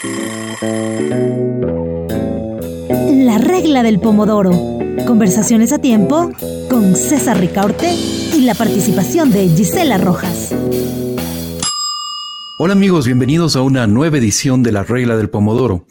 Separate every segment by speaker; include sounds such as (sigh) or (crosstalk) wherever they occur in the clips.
Speaker 1: La regla del pomodoro. Conversaciones a tiempo con César Ricaurte y la participación de Gisela Rojas.
Speaker 2: Hola amigos, bienvenidos a una nueva edición de La Regla del Pomodoro.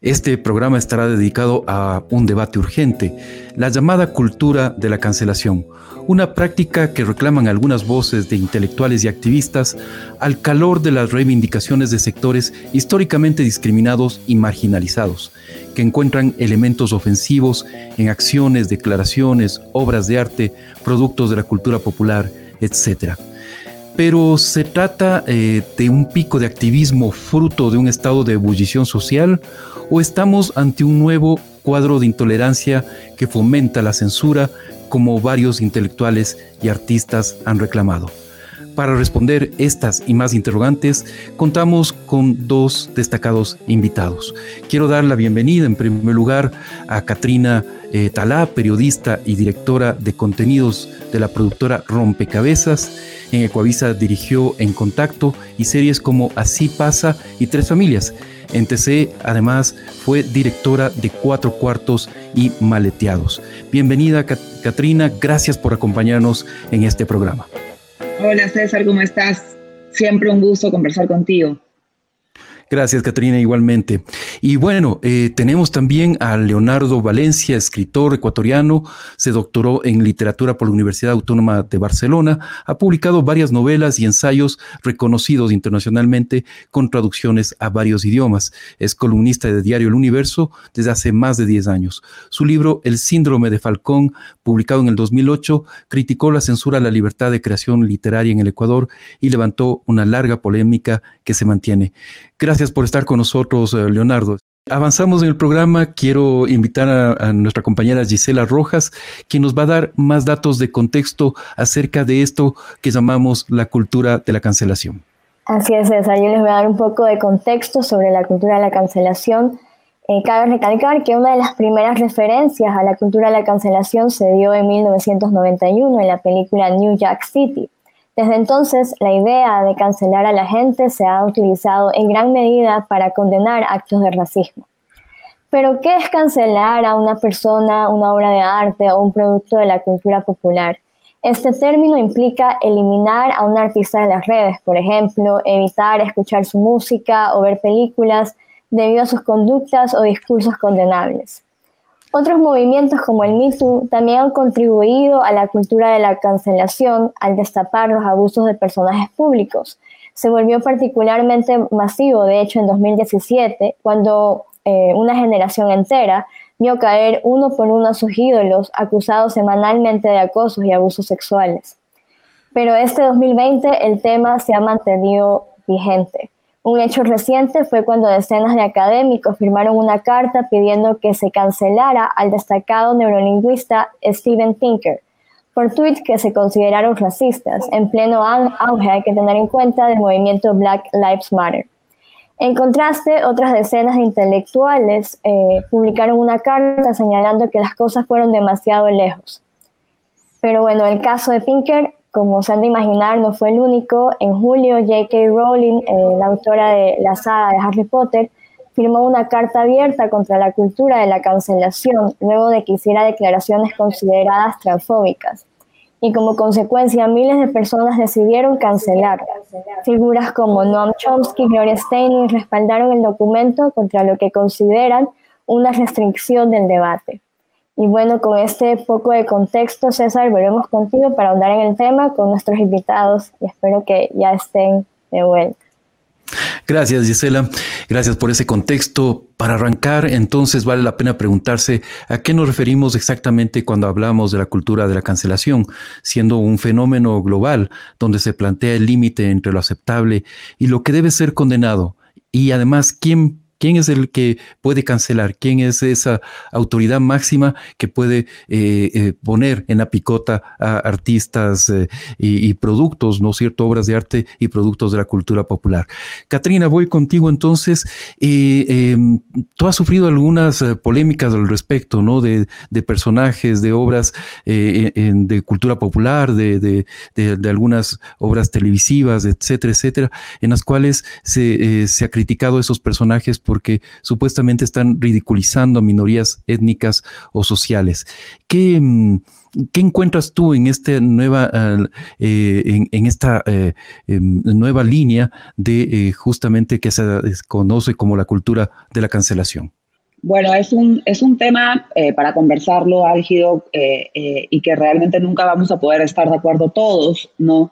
Speaker 2: Este programa estará dedicado a un debate urgente, la llamada cultura de la cancelación, una práctica que reclaman algunas voces de intelectuales y activistas al calor de las reivindicaciones de sectores históricamente discriminados y marginalizados, que encuentran elementos ofensivos en acciones, declaraciones, obras de arte, productos de la cultura popular, etc pero se trata eh, de un pico de activismo fruto de un estado de ebullición social o estamos ante un nuevo cuadro de intolerancia que fomenta la censura como varios intelectuales y artistas han reclamado. Para responder estas y más interrogantes, contamos con dos destacados invitados. Quiero dar la bienvenida en primer lugar a Katrina eh, Talá, periodista y directora de contenidos de la productora Rompecabezas. En Ecuavisa dirigió En Contacto y series como Así pasa y Tres Familias. En TC, además, fue directora de Cuatro Cuartos y Maleteados. Bienvenida, Katrina. Gracias por acompañarnos en este programa.
Speaker 3: Hola, César, ¿cómo estás? Siempre un gusto conversar contigo.
Speaker 2: Gracias, Catrina, igualmente. Y bueno, eh, tenemos también a Leonardo Valencia, escritor ecuatoriano, se doctoró en literatura por la Universidad Autónoma de Barcelona, ha publicado varias novelas y ensayos reconocidos internacionalmente con traducciones a varios idiomas. Es columnista de Diario El Universo desde hace más de 10 años. Su libro El síndrome de Falcón, publicado en el 2008, criticó la censura a la libertad de creación literaria en el Ecuador y levantó una larga polémica que se mantiene. Gracias por estar con nosotros, eh, Leonardo. Avanzamos en el programa. Quiero invitar a, nuestra compañera Gisela Rojas, quien nos va a dar más datos de contexto acerca de esto que llamamos la cultura de la cancelación.
Speaker 4: Así es, César. Yo les voy a dar un poco de contexto sobre la cultura de la cancelación. Eh, cabe recalcar que una de las primeras referencias a la cultura de la cancelación se dio en 1991 en la película New Jack City, desde entonces, la idea de cancelar a la gente se ha utilizado en gran medida para condenar actos de racismo. Pero, ¿qué es cancelar a una persona, una obra de arte o un producto de la cultura popular? Este término implica eliminar a un artista de las redes, por ejemplo, evitar escuchar su música o ver películas debido a sus conductas o discursos condenables. Otros movimientos como el Me también han contribuido a la cultura de la cancelación al destapar los abusos de personajes públicos. Se volvió particularmente masivo, de hecho, en 2017, cuando eh, una generación entera vio caer uno por uno a sus ídolos acusados semanalmente de acosos y abusos sexuales. Pero este 2020 el tema se ha mantenido vigente. Un hecho reciente fue cuando decenas de académicos firmaron una carta pidiendo que se cancelara al destacado neurolingüista Steven Pinker por tweets que se consideraron racistas. En pleno auge hay que tener en cuenta del movimiento Black Lives Matter. En contraste, otras decenas de intelectuales eh, publicaron una carta señalando que las cosas fueron demasiado lejos. Pero bueno, el caso de Pinker como se han de imaginar, no fue el único. En julio, J.K. Rowling, eh, la autora de la saga de Harry Potter, firmó una carta abierta contra la cultura de la cancelación luego de que hiciera declaraciones consideradas transfóbicas. Y como consecuencia, miles de personas decidieron cancelar. Figuras como Noam Chomsky y Gloria Steinem respaldaron el documento contra lo que consideran una restricción del debate. Y bueno, con este poco de contexto, César, volvemos contigo para ahondar en el tema con nuestros invitados y espero que ya estén de vuelta.
Speaker 2: Gracias, Gisela. Gracias por ese contexto. Para arrancar, entonces vale la pena preguntarse a qué nos referimos exactamente cuando hablamos de la cultura de la cancelación, siendo un fenómeno global donde se plantea el límite entre lo aceptable y lo que debe ser condenado. Y además, ¿quién ¿Quién es el que puede cancelar? ¿Quién es esa autoridad máxima que puede eh, eh, poner en la picota a artistas eh, y, productos, ¿no es cierto? Obras de arte y productos de la cultura popular. Katrina, voy contigo entonces. Em, tú has sufrido algunas polémicas al respecto, ¿no? De, personajes, de obras de cultura popular, de, algunas obras televisivas, etcétera, etcétera, en las cuales se, se ha criticado esos personajes porque supuestamente están ridiculizando minorías étnicas o sociales. ¿Qué, mm, ¿Qué encuentras tú en esta nueva, eh, en, esta eh, em, nueva línea de eh, justamente que se conoce como la cultura de la cancelación?
Speaker 3: Bueno, es un, es un tema para conversarlo álgido y que realmente nunca vamos a poder estar de acuerdo todos, ¿no?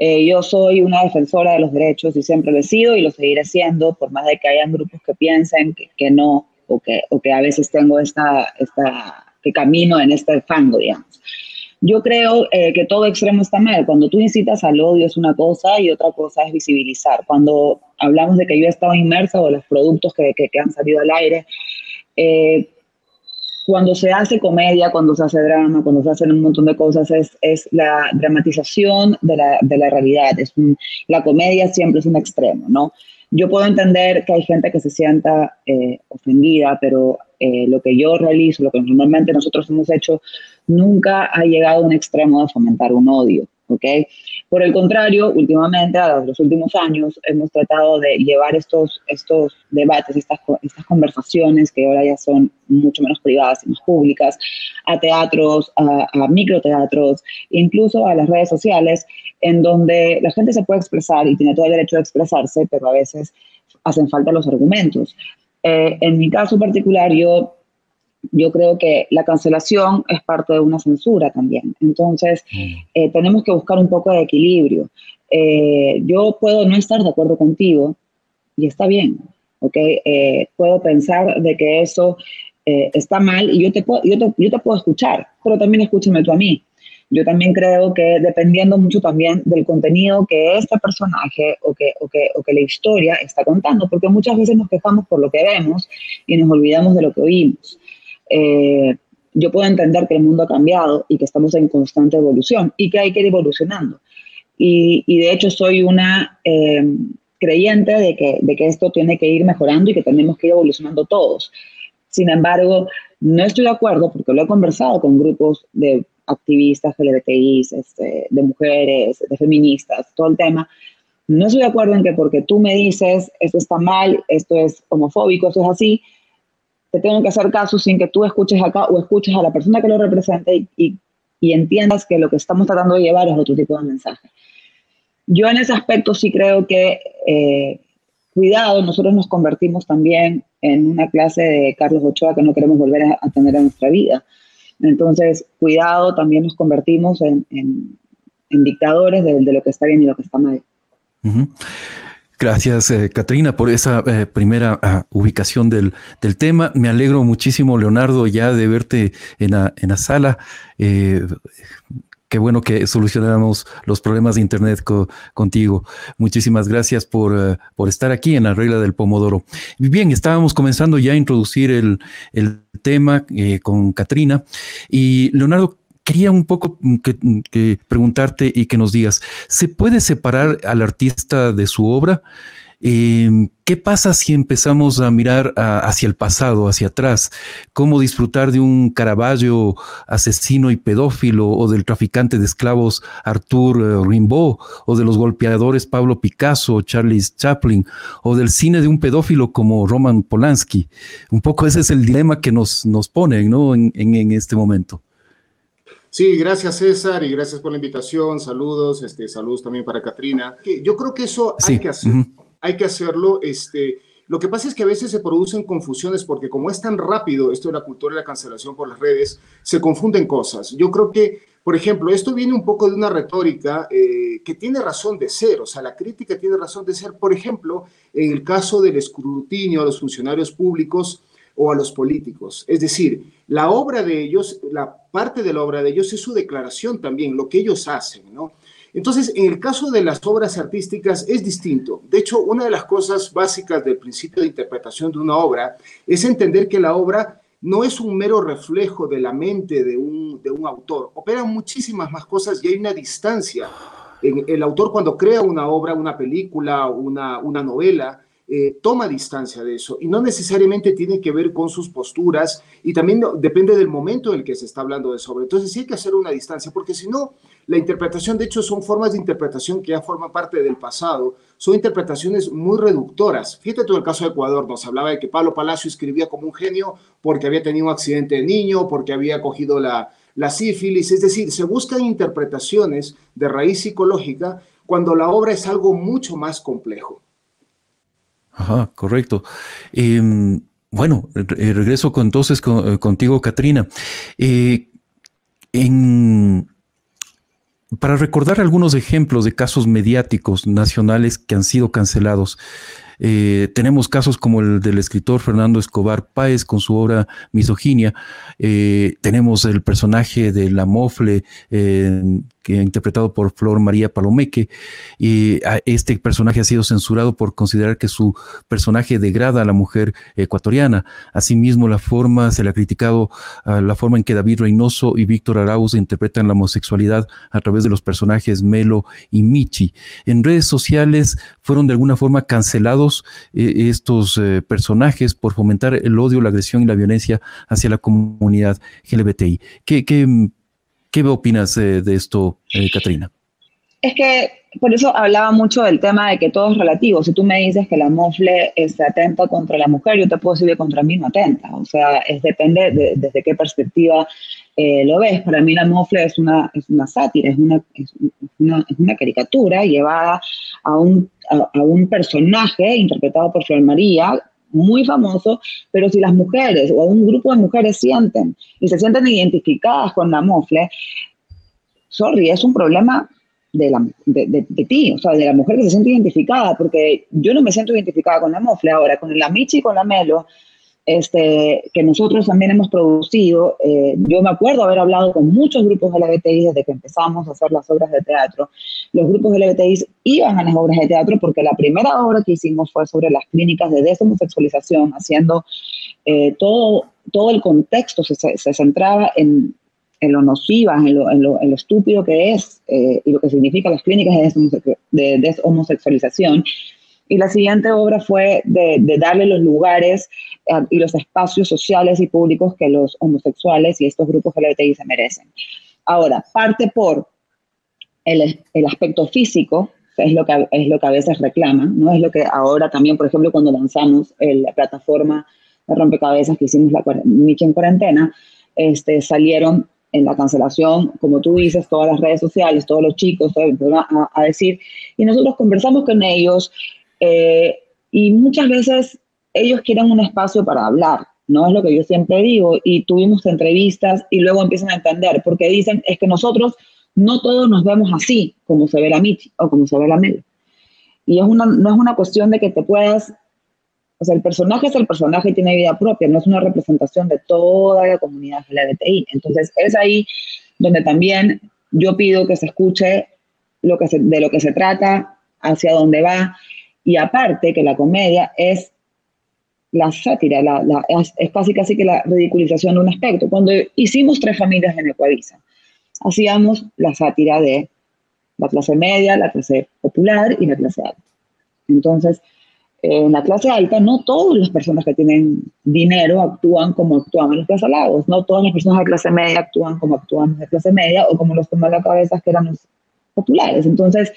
Speaker 3: Yo soy una defensora de los derechos y siempre lo he sido y lo seguiré siendo, por más de que hayan grupos que piensen que, que no o que, o que a veces tengo esta, esta que camino en este fango, digamos. Yo creo eh, que todo extremo está mal. Cuando tú incitas al odio es una cosa y otra cosa es visibilizar. Cuando hablamos de que yo he estado inmersa o los productos que, que, han salido al aire, eh, cuando se hace comedia, cuando se hace drama, cuando se hacen un montón de cosas, es, es la dramatización de la, de la realidad. Es la comedia siempre es un extremo, ¿no? Yo puedo entender que hay gente que se sienta eh, ofendida, pero eh, lo que yo realizo, lo que normalmente nosotros hemos hecho, nunca ha llegado a un extremo de fomentar un odio. ¿ok? Por el contrario, últimamente, a los últimos años, hemos tratado de llevar estos, estos debates, estas, estas conversaciones que ahora ya son mucho menos privadas y más públicas, a teatros, a, a microteatros, incluso a las redes sociales, en donde la gente se puede expresar y tiene todo el derecho de expresarse, pero a veces hacen falta los argumentos. Eh, en mi caso particular, yo, yo creo que la cancelación es parte de una censura también. Entonces, mm. eh, tenemos que buscar un poco de equilibrio. Eh, yo puedo no estar de acuerdo contigo y está bien, ¿ok? puedo pensar de que eso está mal y yo te, puedo, yo, te, yo te puedo escuchar, pero también escúchame tú a mí. Yo también creo que dependiendo mucho también del contenido que este personaje o que, o que, o que la historia está contando, porque muchas veces nos quejamos por lo que vemos y nos olvidamos de lo que oímos. Eh, yo puedo entender que el mundo ha cambiado y que estamos en constante evolución y que hay que ir evolucionando. Y, y de hecho soy una eh, creyente de que, de que esto tiene que ir mejorando y que tenemos que ir evolucionando todos. Sin embargo, no estoy de acuerdo porque lo he conversado con grupos de activistas LGBTI, este, de mujeres, de feministas, todo el tema. No estoy de acuerdo en que porque tú me dices esto está mal, esto es homofóbico, esto es así, te tengo que hacer caso sin que tú escuches acá o escuches a la persona que lo represente y, y entiendas que lo que estamos tratando de llevar es otro tipo de mensaje. Yo en ese aspecto sí creo que, eh, cuidado, nosotros nos convertimos también en una clase de Carlos Ochoa que no queremos volver a, a tener en nuestra vida. Entonces, cuidado, también nos convertimos en, dictadores de, lo que está bien y lo que está mal.
Speaker 2: Gracias, eh, Katrina, por esa eh, primera ah, ubicación del, tema. Me alegro muchísimo, Leonardo, ya de verte en la, en la sala. Eh, qué bueno que solucionamos los problemas de Internet contigo. Muchísimas gracias por, eh, por, estar aquí en la regla del Pomodoro. Bien, estábamos comenzando ya a introducir el, el tema eh, con Katrina y Leonardo. Quería un poco que preguntarte y que nos digas, ¿se puede separar al artista de su obra? Em, ¿Qué pasa si empezamos a mirar hacia el pasado, hacia atrás? ¿Cómo disfrutar de un Caravaggio asesino y pedófilo o del traficante de esclavos Arthur eh, Rimbaud o de los golpeadores Pablo Picasso, Charles Chaplin o del cine de un pedófilo como Roman Polanski? Un poco ese es el dilema que nos, nos ¿no? en, este momento.
Speaker 5: Sí, gracias César y gracias por la invitación. Saludos, este, saludos también para Katrina. Yo creo que eso hay que hacer hay que hacerlo. Este, lo que pasa es que a veces se producen confusiones porque como es tan rápido esto de la cultura de la cancelación por las redes, se confunden cosas. Yo creo que, por ejemplo, esto viene un poco de una retórica eh, que tiene razón de ser, o sea, la crítica tiene razón de ser, por ejemplo, en el caso del escrutinio a los funcionarios públicos o a los políticos. Es decir, la obra de ellos, la parte de la obra de ellos es su declaración también, lo que ellos hacen, ¿no? Entonces, en el caso de las obras artísticas es distinto. De hecho, una de las cosas básicas del principio de interpretación de una obra es entender que la obra no es un mero reflejo de la mente de un, autor. Operan muchísimas más cosas y hay una distancia. En el autor cuando crea una obra, una película, una, una novela, eh, toma distancia de eso y no necesariamente tiene que ver con sus posturas y también depende del momento en el que se está hablando de sobre. Entonces sí hay que hacer una distancia porque si no, la interpretación, de hecho, son formas de interpretación que ya forman parte del pasado, son interpretaciones muy reductoras. Fíjate tú el caso de Ecuador, nos hablaba de que Pablo Palacio escribía como un genio porque había tenido un accidente de niño, porque había cogido la, la sífilis, es decir, se buscan interpretaciones de raíz psicológica cuando la obra es algo mucho más complejo.
Speaker 2: Ajá, correcto. Em, bueno, regreso con, entonces eh, contigo, Katrina. Eh, para recordar algunos ejemplos de casos mediáticos nacionales que han sido cancelados, eh, tenemos casos como el del escritor Fernando Escobar Páez con su obra Misoginia. Eh, tenemos el personaje de la Mofle, eh, interpretado por Flor María Palomeque. Y este personaje ha sido censurado por considerar que su personaje degrada a la mujer ecuatoriana. Asimismo, la forma, se le ha criticado la forma en que David Reynoso y Víctor Arauz interpretan la homosexualidad a través de los personajes Melo y Michi. En redes sociales fueron de alguna forma cancelados eh, estos eh, personajes por fomentar el odio, la agresión y la violencia hacia la comunidad LGBTI. ¿Qué, qué, opinas eh, de esto, Katrina?
Speaker 3: Es que por eso hablaba mucho del tema de que todo es relativo. Si tú me dices que la mofle es atenta contra la mujer, yo te puedo decir que contra mí no atenta. O sea, es depende de, desde qué perspectiva lo ves. Para mí la mofle es una, es una sátira, es una, es una, caricatura llevada a un a, un personaje interpretado por Flor María, muy famoso, pero si las mujeres o un grupo de mujeres sienten y se sienten identificadas con la mofle, sorry, es un problema de, la, de, ti, o sea, de la mujer que se siente identificada, porque yo no me siento identificada con la mofle. Ahora, con la Michi y con la Melo, este, que nosotros también hemos producido. Eh, yo me acuerdo haber hablado con muchos grupos LGBTI desde que empezamos a hacer las obras de teatro. Los grupos LGBTI iban a las obras de teatro porque la primera obra que hicimos fue sobre las clínicas de deshomosexualización, haciendo eh, todo, todo el contexto se, se centraba en, en, lo nociva, en lo, en, lo, en lo, estúpido que es eh, y lo que significa las clínicas de deshomosexualización y la siguiente obra fue de, darle los lugares eh, y los espacios sociales y públicos que los homosexuales y estos grupos LGBTI se merecen. Ahora, parte por el, el aspecto físico, es lo, que, es lo que a veces reclaman, ¿no? Es lo que ahora también, por ejemplo, cuando lanzamos la plataforma de rompecabezas que hicimos la Michi en cuarentena, este, salieron en la cancelación, como tú dices, todas las redes sociales, todos los chicos a, a, decir, y nosotros conversamos con ellos, eh, y muchas veces ellos quieren un espacio para hablar, ¿no? Es lo que yo siempre digo. Y tuvimos entrevistas y luego empiezan a entender, porque dicen, es que nosotros no todos nos vemos así, como se ve la Michi o como se ve la Mel. Y es una, no es una cuestión de que te puedas, o sea, el personaje es el personaje y tiene vida propia, no es una representación de toda la comunidad LGBTI. Entonces, es ahí donde también yo pido que se escuche lo que de lo que se trata, hacia dónde va, y aparte que la comedia es la sátira, es, casi casi que la ridiculización de un aspecto. Cuando hicimos tres familias en Ecuavisa, hacíamos la sátira de la clase media, la clase popular y la clase alta. Entonces, en la clase alta, no todas las personas que tienen dinero actúan como actúan en los casalados, no todas las personas de clase media actúan como actúan de clase media o como los tomó la cabeza que eran los populares. Entonces,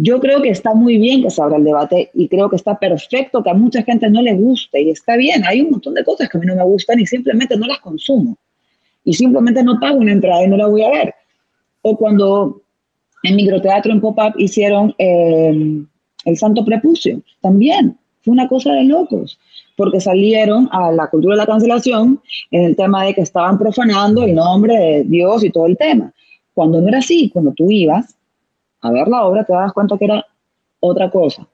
Speaker 3: yo creo que está muy bien que se abra el debate y creo que está perfecto que a mucha gente no le guste y está bien. Hay un montón de cosas que a mí no me gustan y simplemente no las consumo. Y simplemente no pago una entrada y no la voy a ver. O cuando en microteatro en pop-up hicieron eh, El Santo Prepucio, también. Fue una cosa de locos, porque salieron a la cultura de la cancelación en el tema de que estaban profanando el nombre de Dios y todo el tema. Cuando no era así, cuando tú ibas, a ver la obra te das cuenta que era otra cosa.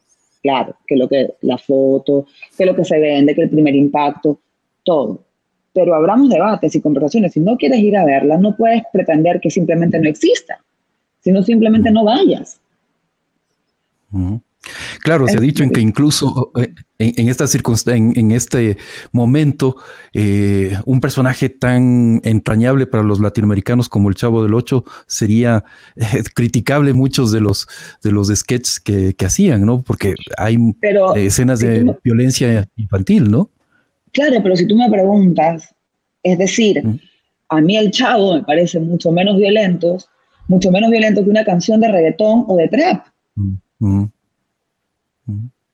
Speaker 3: Claro, que lo que la foto, que lo que se vende, que el primer impacto, todo. Pero abramos debates y conversaciones. Si no quieres ir a verla, no puedes pretender que simplemente no exista, sino simplemente no vayas.
Speaker 2: Claro, se ha dicho en que incluso eh, en, esta circunstancia, en, este momento, eh, un personaje tan entrañable para los latinoamericanos como el Chavo del Ocho sería eh, (laughs) criticable muchos de los de los sketches que, hacían, ¿no? Porque hay escenas de violencia infantil, ¿no?
Speaker 3: Claro, pero si tú me preguntas, es decir, a mí el Chavo me parece mucho menos violento, mucho menos violento que una canción de reggaetón o de trap.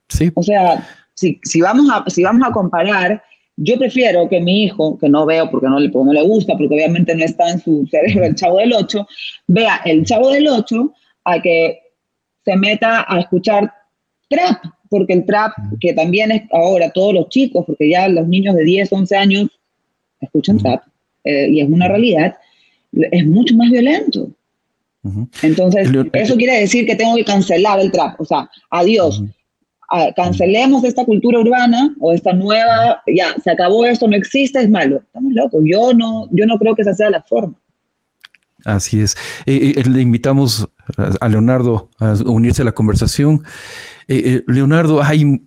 Speaker 2: Sí.
Speaker 3: O sea, si, si, vamos a, si vamos a comparar, yo prefiero que mi hijo, que no veo porque no le, no le gusta, porque obviamente no está en su cerebro el chavo del 8, vea el chavo del 8 a que se meta a escuchar trap, porque el trap, que también es ahora todos los chicos, porque ya los niños de 10, 11 años escuchan trap, eh, y es una realidad, es mucho más violento. Entonces, eso quiere decir que tengo que cancelar el trap, o sea, adiós. Cancelemos esta cultura urbana o esta nueva, ya, se acabó esto, no existe, es malo. Estamos locos, yo no, yo no creo que esa sea la forma.
Speaker 2: Así es. Eh, eh, le invitamos a Leonardo a unirse a la conversación. Eh, Leonardo, hay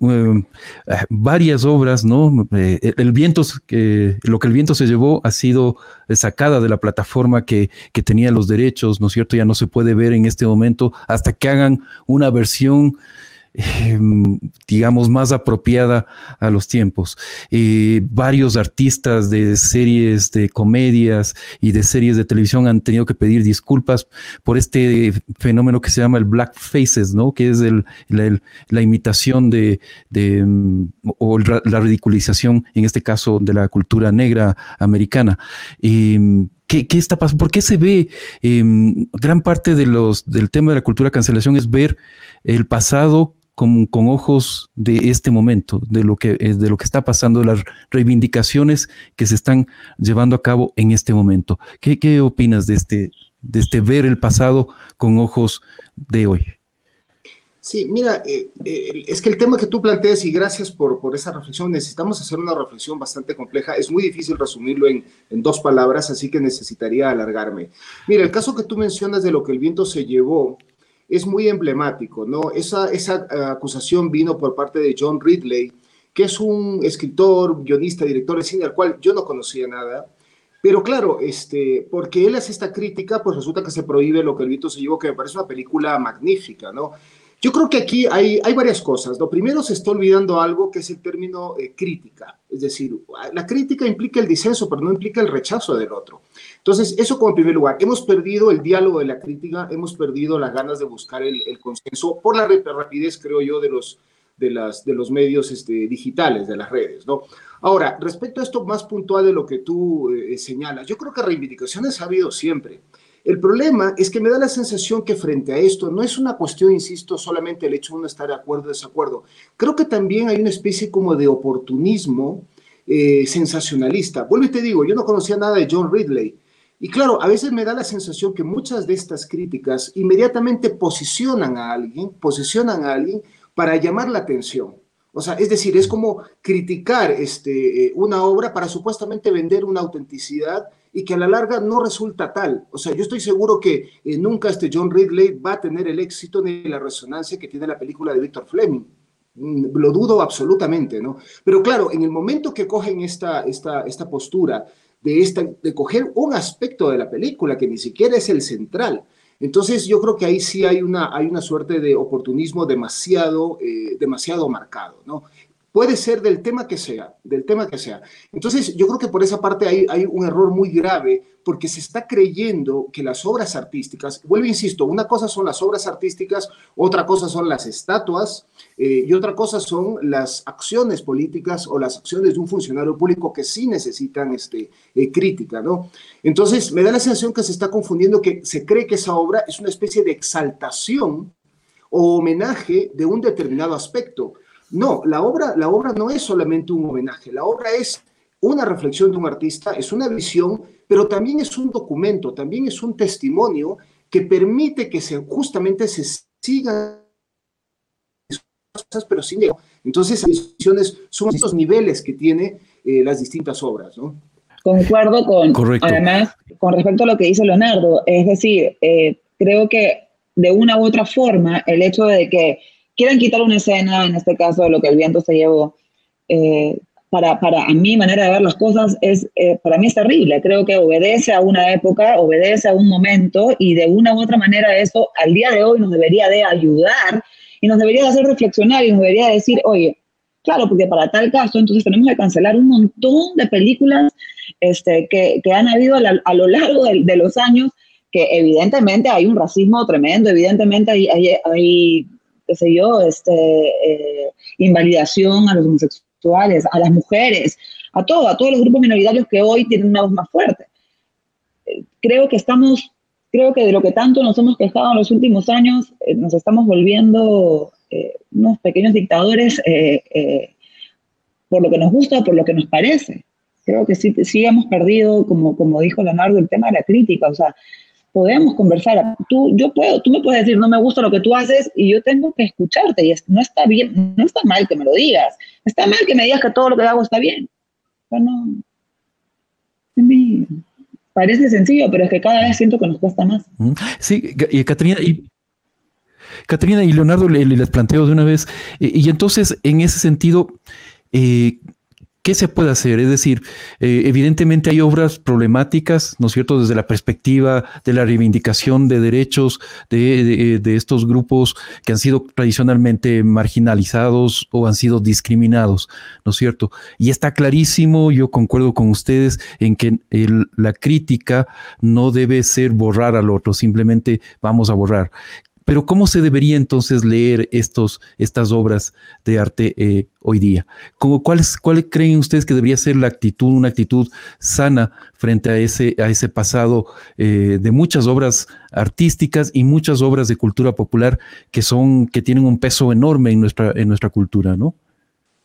Speaker 2: varias obras, ¿no? el viento, lo que el viento se llevó ha sido sacada de la plataforma que, que, tenía los derechos, ¿no es cierto? Ya no se puede ver en este momento hasta que hagan una versión Em, digamos, más apropiada a los tiempos. Eh, varios artistas de series de comedias y de series de televisión han tenido que pedir disculpas por este fenómeno que se llama el black faces, ¿no? Que es la, imitación de, em, o la ridiculización, en este caso, de la cultura negra americana. Em, ¿Qué, está pasando? ¿Por qué se ve gran parte de los, del tema de la cultura cancelación es ver el pasado con, ojos de este momento, de lo, que, de lo que está pasando, las reivindicaciones que se están llevando a cabo en este momento. ¿Qué, qué opinas de este, de este ver el pasado con ojos de hoy?
Speaker 5: Sí, mira, eh, eh, es que el tema que tú planteas, y gracias por, por, esa reflexión, necesitamos hacer una reflexión bastante compleja. Es muy difícil resumirlo en, en, dos palabras, así que necesitaría alargarme. Mira, el caso que tú mencionas de lo que el viento se llevó, es muy emblemático, ¿no? Esa, esa eh, acusación vino por parte de John Ridley, que es un escritor, guionista, director de cine, al cual yo no conocía nada. Pero claro, este, porque él hace esta crítica, pues resulta que se prohíbe lo que el Vito se llevó, que me parece una película magnífica, ¿no? Yo creo que aquí hay, hay varias cosas. Lo primero se está olvidando algo que es el término eh, crítica. Es decir, la crítica implica el disenso, pero no implica el rechazo del otro. Entonces, eso como primer lugar. Hemos perdido el diálogo de la crítica, hemos perdido las ganas de buscar el, consenso por la rapidez, creo yo, de los, de las, de los medios este, digitales, de las redes, ¿no? Ahora, respecto a esto más puntual de lo que tú eh, señalas, yo creo que reivindicaciones ha habido siempre. El problema es que me da la sensación que frente a esto no es una cuestión, insisto, solamente el hecho de uno estar de acuerdo o desacuerdo. Creo que también hay una especie como de oportunismo eh, sensacionalista. Vuelvo y te digo, yo no conocía nada de John Ridley. Y claro, a veces me da la sensación que muchas de estas críticas inmediatamente posicionan a alguien, posicionan a alguien para llamar la atención. O sea, es decir, es como criticar este, eh, una obra para supuestamente vender una autenticidad y que a la larga no resulta tal. O sea, yo estoy seguro que eh, nunca este John Ridley va a tener el éxito ni la resonancia que tiene la película de Victor Fleming. Mm, lo dudo absolutamente, ¿no? Pero claro, en el momento que cogen esta, esta, esta postura de, esta, de coger un aspecto de la película que ni siquiera es el central, entonces yo creo que ahí sí hay una, hay una suerte de oportunismo demasiado, eh, demasiado marcado, ¿no? Puede ser del tema que sea, del tema que sea. Entonces, yo creo que por esa parte hay, hay un error muy grave porque se está creyendo que las obras artísticas, vuelvo, insisto, una cosa son las obras artísticas, otra cosa son las estatuas eh, y otra cosa son las acciones políticas o las acciones de un funcionario público que sí necesitan este, eh, crítica, ¿no? Entonces, me da la sensación que se está confundiendo que se cree que esa obra es una especie de exaltación o homenaje de un determinado aspecto no, la obra, la obra no es solamente un homenaje, la obra es una reflexión de un artista, es una visión, pero también es un documento, también es un testimonio que permite que se, justamente se sigan cosas, pero sin llegar. Entonces, las visiones son estos niveles que tiene eh, las distintas obras, ¿no?
Speaker 3: Concuerdo con, además, con respecto a lo que dice Leonardo, es decir, eh, creo que de una u otra forma, el hecho de que quieren quitar una escena, en este caso de lo que el viento se llevó, eh, para, para a mi manera de ver las cosas, es, eh, para mí es terrible. Creo que obedece a una época, obedece a un momento y de una u otra manera eso al día de hoy nos debería de ayudar y nos debería de hacer reflexionar y nos debería decir, oye, claro, porque para tal caso entonces tenemos que cancelar un montón de películas este, que, que han habido a, lo largo de, de, los años, que evidentemente hay un racismo tremendo, evidentemente hay, hay, hay qué sé yo, este, eh, invalidación a los homosexuales, a las mujeres, a todo, a todos los grupos minoritarios que hoy tienen una voz más fuerte. Eh, creo que estamos, creo que de lo que tanto nos hemos quejado en los últimos años, eh, nos estamos volviendo unos pequeños dictadores por lo que nos gusta, por lo que nos parece. Creo que sí, sí hemos perdido, como, como dijo Leonardo, el tema de la crítica. O sea, podemos conversar. Tú, yo puedo, tú me puedes decir, no me gusta lo que tú haces y yo tengo que escucharte y no está bien, no está mal que me lo digas. Está mal que me digas que todo lo que hago está bien. Bueno, parece sencillo, pero es que cada vez siento que nos cuesta más.
Speaker 2: Sí, y Catrina, y Catrina y Leonardo les planteo de una vez, y, y entonces en ese sentido, eh, ¿Qué se puede hacer? Es decir, eh, evidentemente hay obras problemáticas, ¿no es cierto?, desde la perspectiva de la reivindicación de derechos de, estos grupos que han sido tradicionalmente marginalizados o han sido discriminados, ¿no es cierto? Y está clarísimo, yo concuerdo con ustedes en que la crítica no debe ser borrar al otro, simplemente vamos a borrar. Pero ¿cómo se debería entonces leer estos, estas obras de arte eh, hoy día? ¿Cuál, ¿Cuál creen ustedes que debería ser la actitud, una actitud sana frente a ese, a ese pasado eh, de muchas obras artísticas y muchas obras de cultura popular que, son, que tienen un peso enorme en nuestra, en nuestra cultura, ¿no?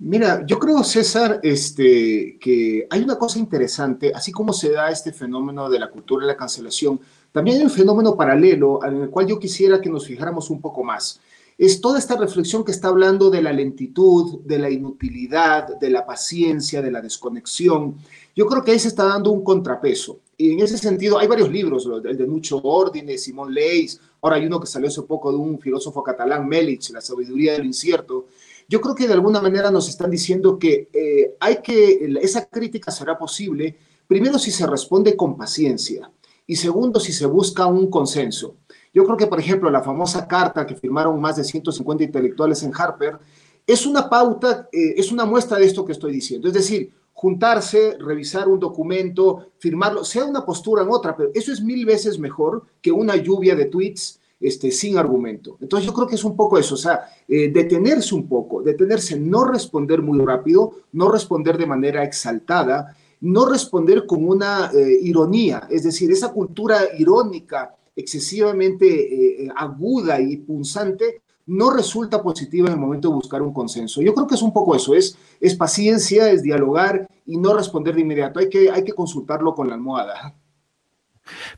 Speaker 5: Mira, yo creo, César, este, que hay una cosa interesante, así como se da este fenómeno de la cultura y la cancelación, también hay un fenómeno paralelo en el cual yo quisiera que nos fijáramos un poco más. Es toda esta reflexión que está hablando de la lentitud, de la inutilidad, de la paciencia, de la desconexión. Yo creo que ahí se está dando un contrapeso. Y en ese sentido, hay varios libros, el de Nucho Ordine, Simón Leis, ahora hay uno que salió hace poco de un filósofo catalán, Melich, La sabiduría del incierto. Yo creo que de alguna manera nos están diciendo que eh, hay que, esa crítica será posible, primero si se responde con paciencia, y segundo, si se busca un consenso. Yo creo que, por ejemplo, la famosa carta que firmaron más de 150 intelectuales en Harper es una pauta, eh, es una muestra de esto que estoy diciendo. Es decir, juntarse, revisar un documento, firmarlo, sea una postura en otra, pero eso es mil veces mejor que una lluvia de tweets este, sin argumento. Entonces yo creo que es un poco eso, o sea, eh, detenerse un poco, detenerse, no responder muy rápido, no responder de manera exaltada, no responder con una eh, ironía, es decir, esa cultura irónica excesivamente eh, eh, aguda y punzante no resulta positiva en el momento de buscar un consenso. Yo creo que es un poco eso, es, es paciencia, es dialogar y no responder de inmediato, hay que, hay que consultarlo con la almohada.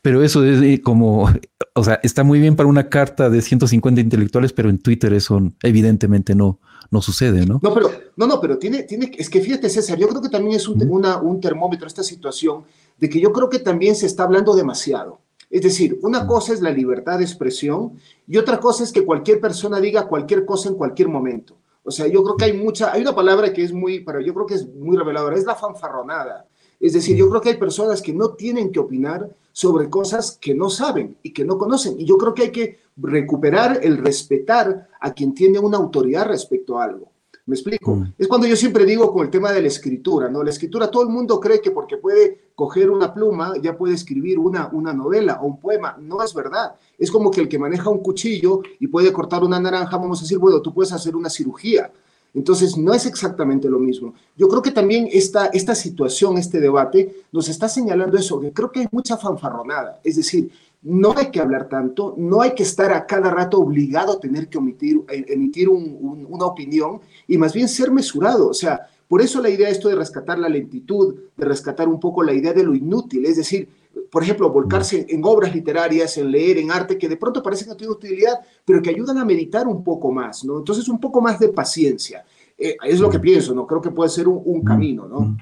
Speaker 2: Pero eso es como, o sea, está muy bien para una carta de 150 intelectuales, pero en Twitter eso evidentemente no, no sucede, ¿no?
Speaker 5: No, pero, no, no, pero tiene, tiene, es que fíjate, César, yo creo que también es un, una, un termómetro esta situación de que yo creo que también se está hablando demasiado. Es decir, una cosa es la libertad de expresión y otra cosa es que cualquier persona diga cualquier cosa en cualquier momento. O sea, yo creo que hay mucha, hay una palabra que es muy, pero yo creo que es muy reveladora, es la fanfarronada. Es decir, yo creo que hay personas que no tienen que opinar sobre cosas que no saben y que no conocen. Y yo creo que hay que recuperar el respetar a quien tiene una autoridad respecto a algo. ¿Me explico? Mm. Es cuando yo siempre digo con el tema de la escritura, ¿no? La escritura, todo el mundo cree que porque puede coger una pluma ya puede escribir una, una novela o un poema. No es verdad. Es como que el que maneja un cuchillo y puede cortar una naranja, vamos a decir, bueno, tú puedes hacer una cirugía. Entonces, no es exactamente lo mismo. Yo creo que también esta, esta situación, este debate, nos está señalando eso, que creo que hay mucha fanfarronada. Es decir, no hay que hablar tanto, no hay que estar a cada rato obligado a tener que emitir una opinión y más bien ser mesurado. O sea, por eso la idea esto de rescatar la lentitud, de rescatar un poco la idea de lo inútil, es decir, por ejemplo, volcarse en, obras literarias, en leer, en arte, que de pronto parecen no tienen utilidad, pero que ayudan a meditar un poco más, ¿no? Entonces, un poco más de paciencia. Eh, es lo que pienso, ¿no? Creo que puede ser un, camino, ¿no?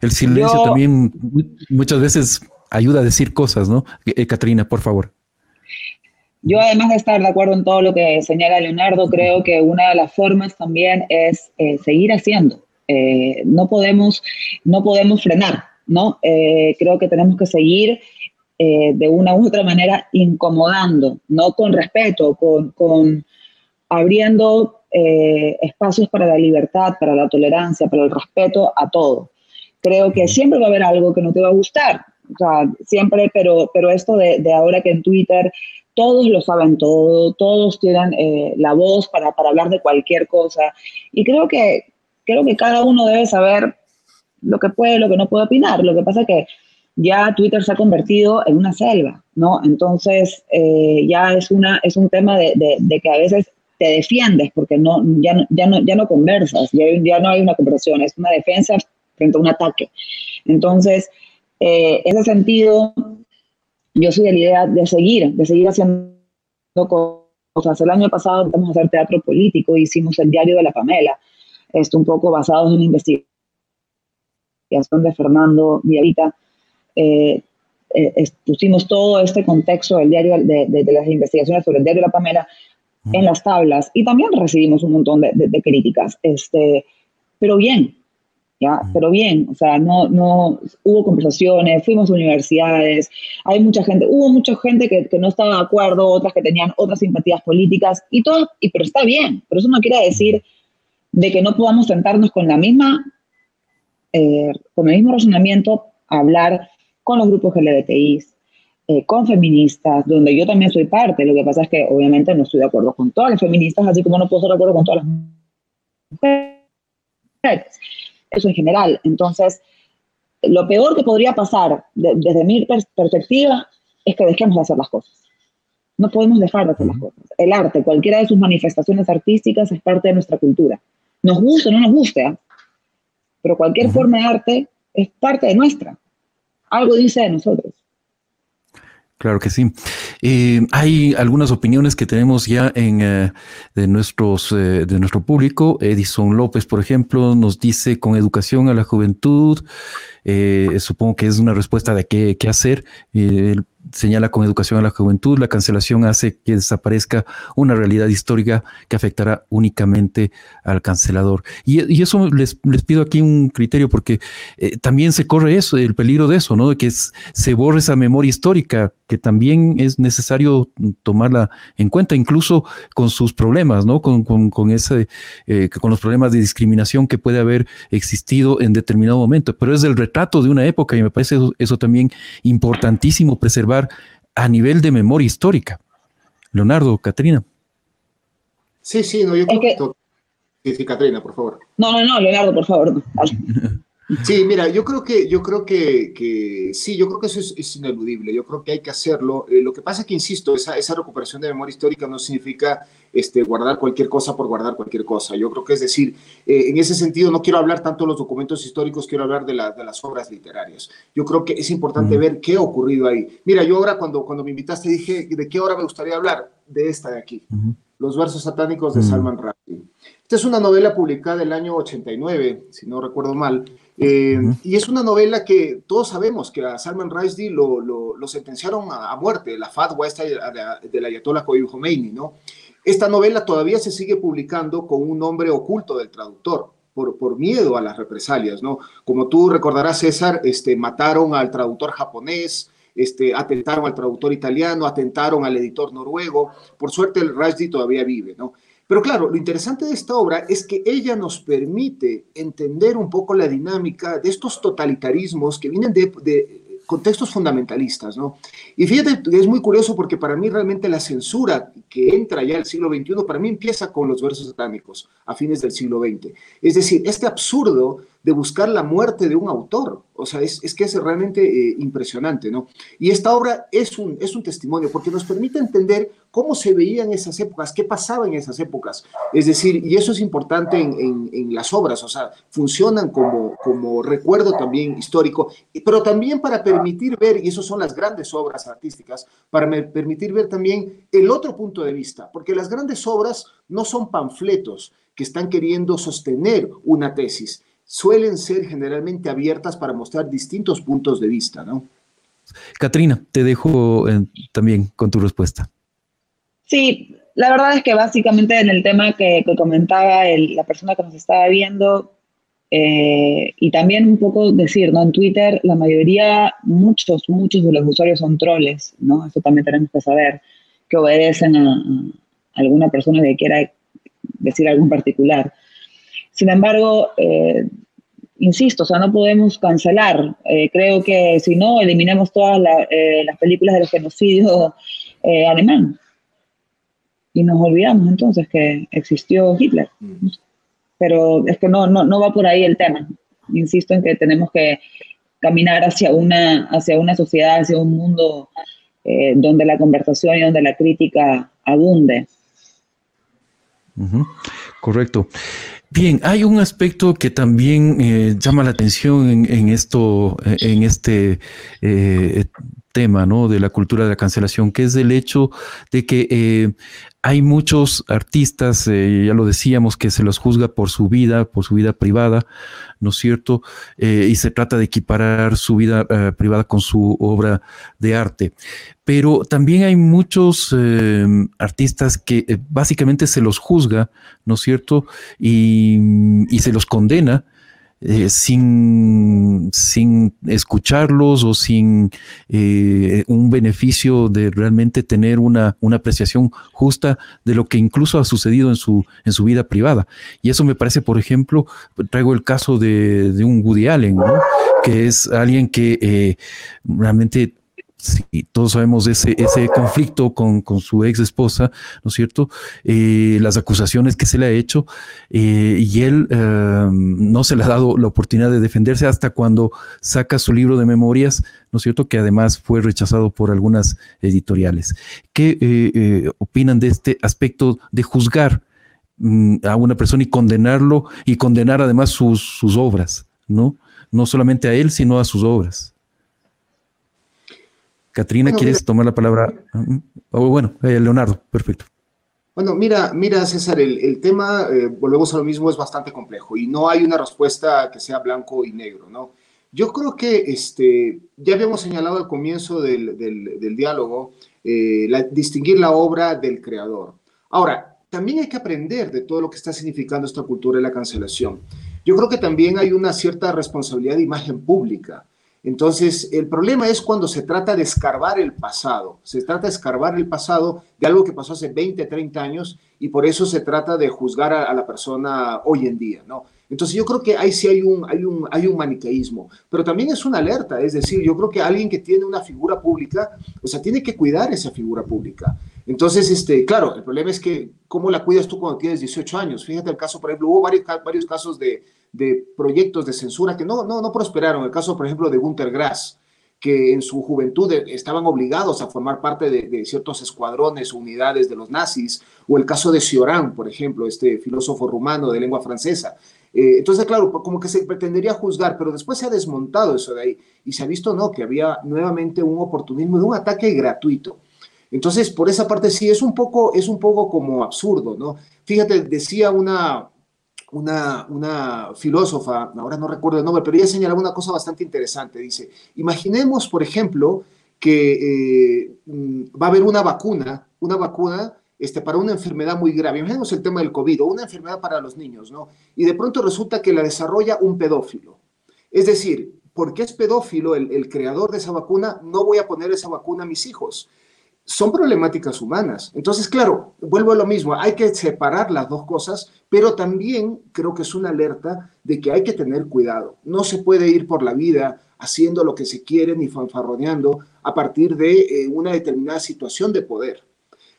Speaker 2: El silencio también muchas veces ayuda a decir cosas, ¿no? Eh, Catrina, por favor.
Speaker 3: Yo, además de estar de acuerdo en todo lo que señala Leonardo, creo que una de las formas también es eh, seguir haciendo. Eh, no, podemos, no podemos frenar, ¿no? Eh, creo que tenemos que seguir de una u otra manera incomodando, no con respeto, con, con abriendo espacios para la libertad, para la tolerancia, para el respeto a todo. Creo que siempre va a haber algo que no te va a gustar, o sea, siempre, pero, pero esto de, de ahora que en Twitter todos lo saben todo, todos tienen eh, la voz para, para, hablar de cualquier cosa. Y creo que, creo que cada uno debe saber lo que puede, lo que no puede opinar. Lo que pasa es que ya Twitter se ha convertido en una selva, ¿no? Entonces eh, ya es, una, es un tema de, que a veces te defiendes porque no, ya, no, ya, no, ya no conversas, ya, no hay una conversación, es una defensa frente a un ataque. Entonces, eh, ese sentido, yo soy de la idea de seguir, de seguir haciendo cosas. El año pasado intentamos hacer teatro político, hicimos el diario de la Pamela, esto un poco basado en investigación de Fernando Villarita. Eh, eh, pusimos todo este contexto del diario, de, las investigaciones sobre el diario de la Pamela en las tablas y también recibimos un montón de, de críticas, este, pero bien, ¿ya? Pero bien, o sea, no, no, hubo conversaciones, fuimos a universidades, hay mucha gente, hubo mucha gente que, que no estaba de acuerdo, otras que tenían otras simpatías políticas, y todo, y, pero está bien, pero eso no quiere decir de que no podamos sentarnos con la misma, eh, con el mismo razonamiento, hablar con los grupos LGBTI, eh, con feministas, donde yo también soy parte, lo que pasa es que obviamente no estoy de acuerdo con todas las feministas, así como no puedo estar de acuerdo con todas las mujeres eso en general. Entonces, lo peor que podría pasar desde mi perspectiva es que dejemos de hacer las cosas. No podemos dejar de hacer las cosas. El arte, cualquiera de sus manifestaciones artísticas, es parte de nuestra cultura. Nos guste o no nos guste, ¿eh? Pero cualquier forma de arte es parte de nuestra. Algo dice de nosotros.
Speaker 2: Claro que sí. Eh, hay algunas opiniones que tenemos ya en eh, de nuestros eh, de nuestro público. Edison López, por ejemplo, nos dice con educación a la juventud. supongo que es una respuesta de qué, qué hacer señala con educación a la juventud, la cancelación hace que desaparezca una realidad histórica que afectará únicamente al cancelador. Y, eso les, pido aquí un criterio porque eh, también se corre eso, el peligro de eso, ¿no? De que se borre esa memoria histórica, que también es necesario tomarla en cuenta, incluso con sus problemas, ¿no? Con, con, ese, eh, con los problemas de discriminación que puede haber existido en determinado momento. Pero es el retrato de una época y me parece eso también importantísimo preservar a nivel de memoria histórica. Leonardo, Catrina.
Speaker 5: Sí, sí, no, yo creo que... Sí, Catrina, por favor.
Speaker 3: No, no, no, Leonardo, por favor. (laughs)
Speaker 5: Sí, mira, yo creo que, yo creo que, que sí, yo creo que eso es, ineludible, yo creo que hay que hacerlo. Eh, lo que pasa es que, insisto, esa, esa recuperación de memoria histórica no significa este, guardar cualquier cosa por guardar cualquier cosa. Yo creo que es decir, eh, en ese sentido no quiero hablar tanto de los documentos históricos, quiero hablar de, de las obras literarias. Yo creo que es importante ver qué ha ocurrido ahí. Mira, yo ahora cuando, cuando me invitaste dije, ¿de qué hora me gustaría hablar? De esta de aquí, Los versos satánicos de Salman Rushdie. Esta es una novela publicada el año 89, si no recuerdo mal, eh, y es una novela que todos sabemos que a Salman Rushdie lo, lo, sentenciaron a, muerte, la fatwa esta del Ayatollah Khomeini, ¿no? Esta novela todavía se sigue publicando con un nombre oculto del traductor, por, por, miedo a las represalias, ¿no? Como tú recordarás, César, este, mataron al traductor japonés, este, atentaron al traductor italiano, atentaron al editor noruego. Por suerte, el Rushdie todavía vive, ¿no? Pero claro, lo interesante de esta obra es que ella nos permite entender un poco la dinámica de estos totalitarismos que vienen de, contextos fundamentalistas, ¿no? Y fíjate, es muy curioso porque para mí realmente la censura que entra ya el siglo XXI, para mí empieza con los versos satánicos a fines del siglo XX. Es decir, este absurdo de buscar la muerte de un autor. O sea, es, es que es realmente eh, impresionante, ¿no? Y esta obra es un, es un testimonio porque nos permite entender cómo se veían esas épocas, qué pasaba en esas épocas. Es decir, y eso es importante en, en, las obras, o sea, funcionan como, como recuerdo también histórico, pero también para permitir ver, y eso son las grandes obras artísticas, para permitir ver también el otro punto de vista, porque las grandes obras no son panfletos que están queriendo sostener una tesis, suelen ser generalmente abiertas para mostrar distintos puntos de vista, ¿no?
Speaker 2: Katrina, te dejo eh, también con tu respuesta.
Speaker 3: Sí, la verdad es que básicamente en el tema que, comentaba la persona que nos estaba viendo, eh, y también un poco decir, ¿no? En Twitter la mayoría, muchos, muchos de los usuarios son troles, ¿no? Eso también tenemos que saber, que obedecen a, alguna persona que quiera decir algo en particular. Sin embargo, eh, insisto, o sea, no podemos cancelar. Eh, creo que si no, eliminamos todas las películas del genocidio alemán. Y nos olvidamos entonces que existió Hitler. Mm pero es que no, no, no va por ahí el tema. Insisto en que tenemos que caminar hacia una, hacia una sociedad, hacia un mundo eh, donde la conversación y donde la crítica abunde.
Speaker 2: Correcto. Bien, hay un aspecto que también eh, llama la atención en, esto, en este eh, tema, ¿no? De la cultura de la cancelación, que es el hecho de que hay muchos artistas, eh, ya lo decíamos, que se los juzga por su vida, por su vida privada, ¿no es cierto? Eh, y se trata de equiparar su vida eh, privada con su obra de arte. Pero también hay muchos artistas que básicamente se los juzga, ¿no es cierto? Y, y se los condena eh, sin, sin escucharlos o sin eh, un beneficio de realmente tener una, una, apreciación justa de lo que incluso ha sucedido en su, en su vida privada. Y eso me parece, por ejemplo, traigo el caso de, un Woody Allen, que es alguien que eh, realmente Sí, todos sabemos ese, ese conflicto con, su ex esposa, ¿no es cierto? Eh, las acusaciones que se le ha hecho eh, y él em, no se le ha dado la oportunidad de defenderse hasta cuando saca su libro de memorias, ¿no es cierto? Que además fue rechazado por algunas editoriales. ¿Qué eh, opinan de este aspecto de juzgar mm, a una persona y condenarlo y condenar además sus, sus obras, ¿no? No solamente a él, sino a sus obras. Katrina, ¿quieres tomar la palabra? O bueno, eh, Leonardo, perfecto.
Speaker 5: Bueno, mira, mira César, el, tema, eh, volvemos a lo mismo, es bastante complejo y no hay una respuesta que sea blanco y negro, ¿no? Yo creo que este, ya habíamos señalado al comienzo del, diálogo eh, distinguir la obra del creador. Ahora, también hay que aprender de todo lo que está significando esta cultura de la cancelación. Yo creo que también hay una cierta responsabilidad de imagen pública. Entonces, el problema es cuando se trata de escarbar el pasado, se trata de escarbar el pasado de algo que pasó hace 20, 30 años y por eso se trata de juzgar a, la persona hoy en día, ¿no? Entonces yo creo que ahí sí hay un, hay, un, hay un maniqueísmo, pero también es una alerta, es decir, yo creo que alguien que tiene una figura pública, o sea, tiene que cuidar esa figura pública. Entonces, este, claro, el problema es que, ¿cómo la cuidas tú cuando tienes 18 años? Fíjate el caso, por ejemplo, hubo varios, varios casos de, de proyectos de censura que no, no, prosperaron. El caso, por ejemplo, de Gunter Grass, que en su juventud estaban obligados a formar parte de, ciertos escuadrones unidades de los nazis, o el caso de Cioran, por ejemplo, este filósofo rumano de lengua francesa. Eh, entonces, claro, como que se pretendería juzgar, pero después se ha desmontado eso de ahí y se ha visto, no, que había nuevamente un oportunismo de un ataque gratuito. Entonces, por esa parte sí, es un poco, es un poco como absurdo, ¿no? Fíjate, decía una, una, una filósofa, ahora no recuerdo el nombre, pero ella señalaba una cosa bastante interesante. Dice, imaginemos, por ejemplo, que eh, mm, va a haber una vacuna, una vacuna este, para una enfermedad muy grave. Imaginemos el tema del COVID o una enfermedad para los niños, ¿no? Y de pronto resulta que la desarrolla un pedófilo. Es decir, porque es pedófilo el, el creador de esa vacuna, no voy a poner esa vacuna a mis hijos son problemáticas humanas. Entonces, claro, vuelvo a lo mismo, hay que separar las dos cosas, pero también creo que es una alerta de que hay que tener cuidado. No se puede ir por la vida haciendo lo que se quiere ni fanfarroneando a partir de eh, una determinada situación de poder.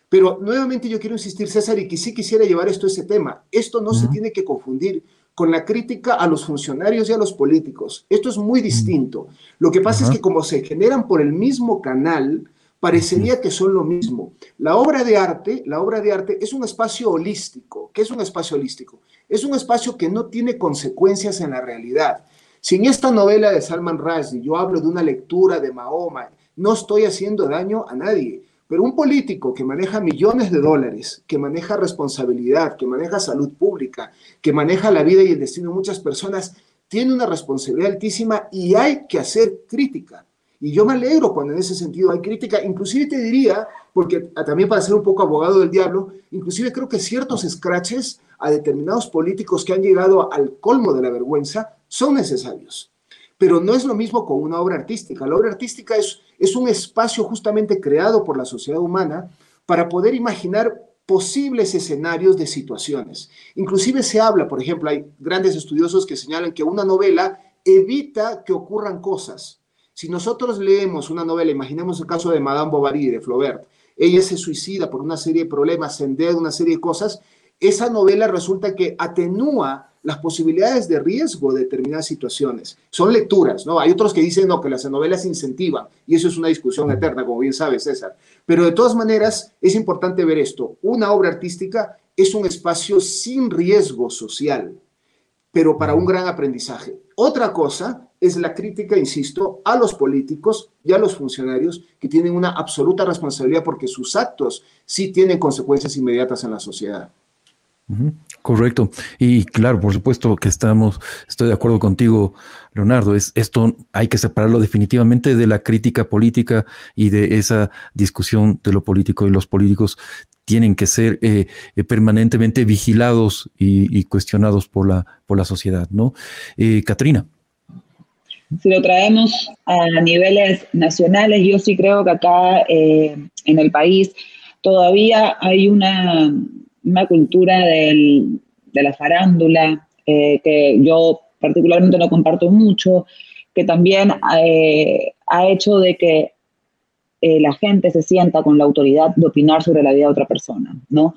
Speaker 5: Pero nuevamente yo quiero insistir, César, y que sí quisiera llevar esto a ese tema. Esto no se tiene que confundir con la crítica a los funcionarios y a los políticos. Esto es muy distinto. Lo que pasa es que como se generan por el mismo canal, parecería que son lo mismo. La obra de arte, la obra de arte es un espacio holístico. ¿Qué es un espacio holístico? Es un espacio que no tiene consecuencias en la realidad. Si en esta novela de Salman Rushdie yo hablo de una lectura de Mahoma, no estoy haciendo daño a nadie. Pero un político que maneja millones de dólares, que maneja responsabilidad, que maneja salud pública, que maneja la vida y el destino de muchas personas, tiene una responsabilidad altísima y hay que hacer crítica. Y yo me alegro cuando en ese sentido hay crítica, inclusive te diría, porque también para ser un poco abogado del diablo, inclusive creo que ciertos scratches a determinados políticos que han llegado al colmo de la vergüenza son necesarios. Pero no es lo mismo con una obra artística. La obra artística es, es un espacio justamente creado por la sociedad humana para poder imaginar posibles escenarios de situaciones. Inclusive se habla, por ejemplo, hay grandes estudiosos que señalan que una novela evita que ocurran cosas. Si nosotros leemos una novela, imaginemos el caso de Madame Bovary, de Flaubert, ella se suicida por una serie de problemas, se una serie de cosas, esa novela resulta que atenúa las posibilidades de riesgo de determinadas situaciones. Son lecturas, ¿no? Hay otros que dicen no, que las novelas incentivan, y eso es una discusión eterna, como bien sabe César. Pero de todas maneras, es importante ver esto. Una obra artística es un espacio sin riesgo social, pero para un gran aprendizaje. Otra cosa es la crítica, insisto, a los políticos y a los funcionarios que tienen una absoluta responsabilidad porque sus actos sí tienen consecuencias inmediatas en la sociedad.
Speaker 2: Correcto. Y claro, por supuesto que estamos, estoy de acuerdo contigo, Leonardo. Es, esto hay que separarlo definitivamente de la crítica política y de esa discusión de lo político. Y los políticos tienen que ser eh, eh, permanentemente vigilados y, cuestionados por la, por la sociedad, ¿no? Eh.
Speaker 3: Si lo traemos a niveles nacionales, yo sí creo que acá en el país todavía hay una una cultura del, de la farándula eh, que yo particularmente no comparto mucho, que también eh, ha hecho de que eh, la gente se sienta con la autoridad de opinar sobre la vida de otra persona, ¿no?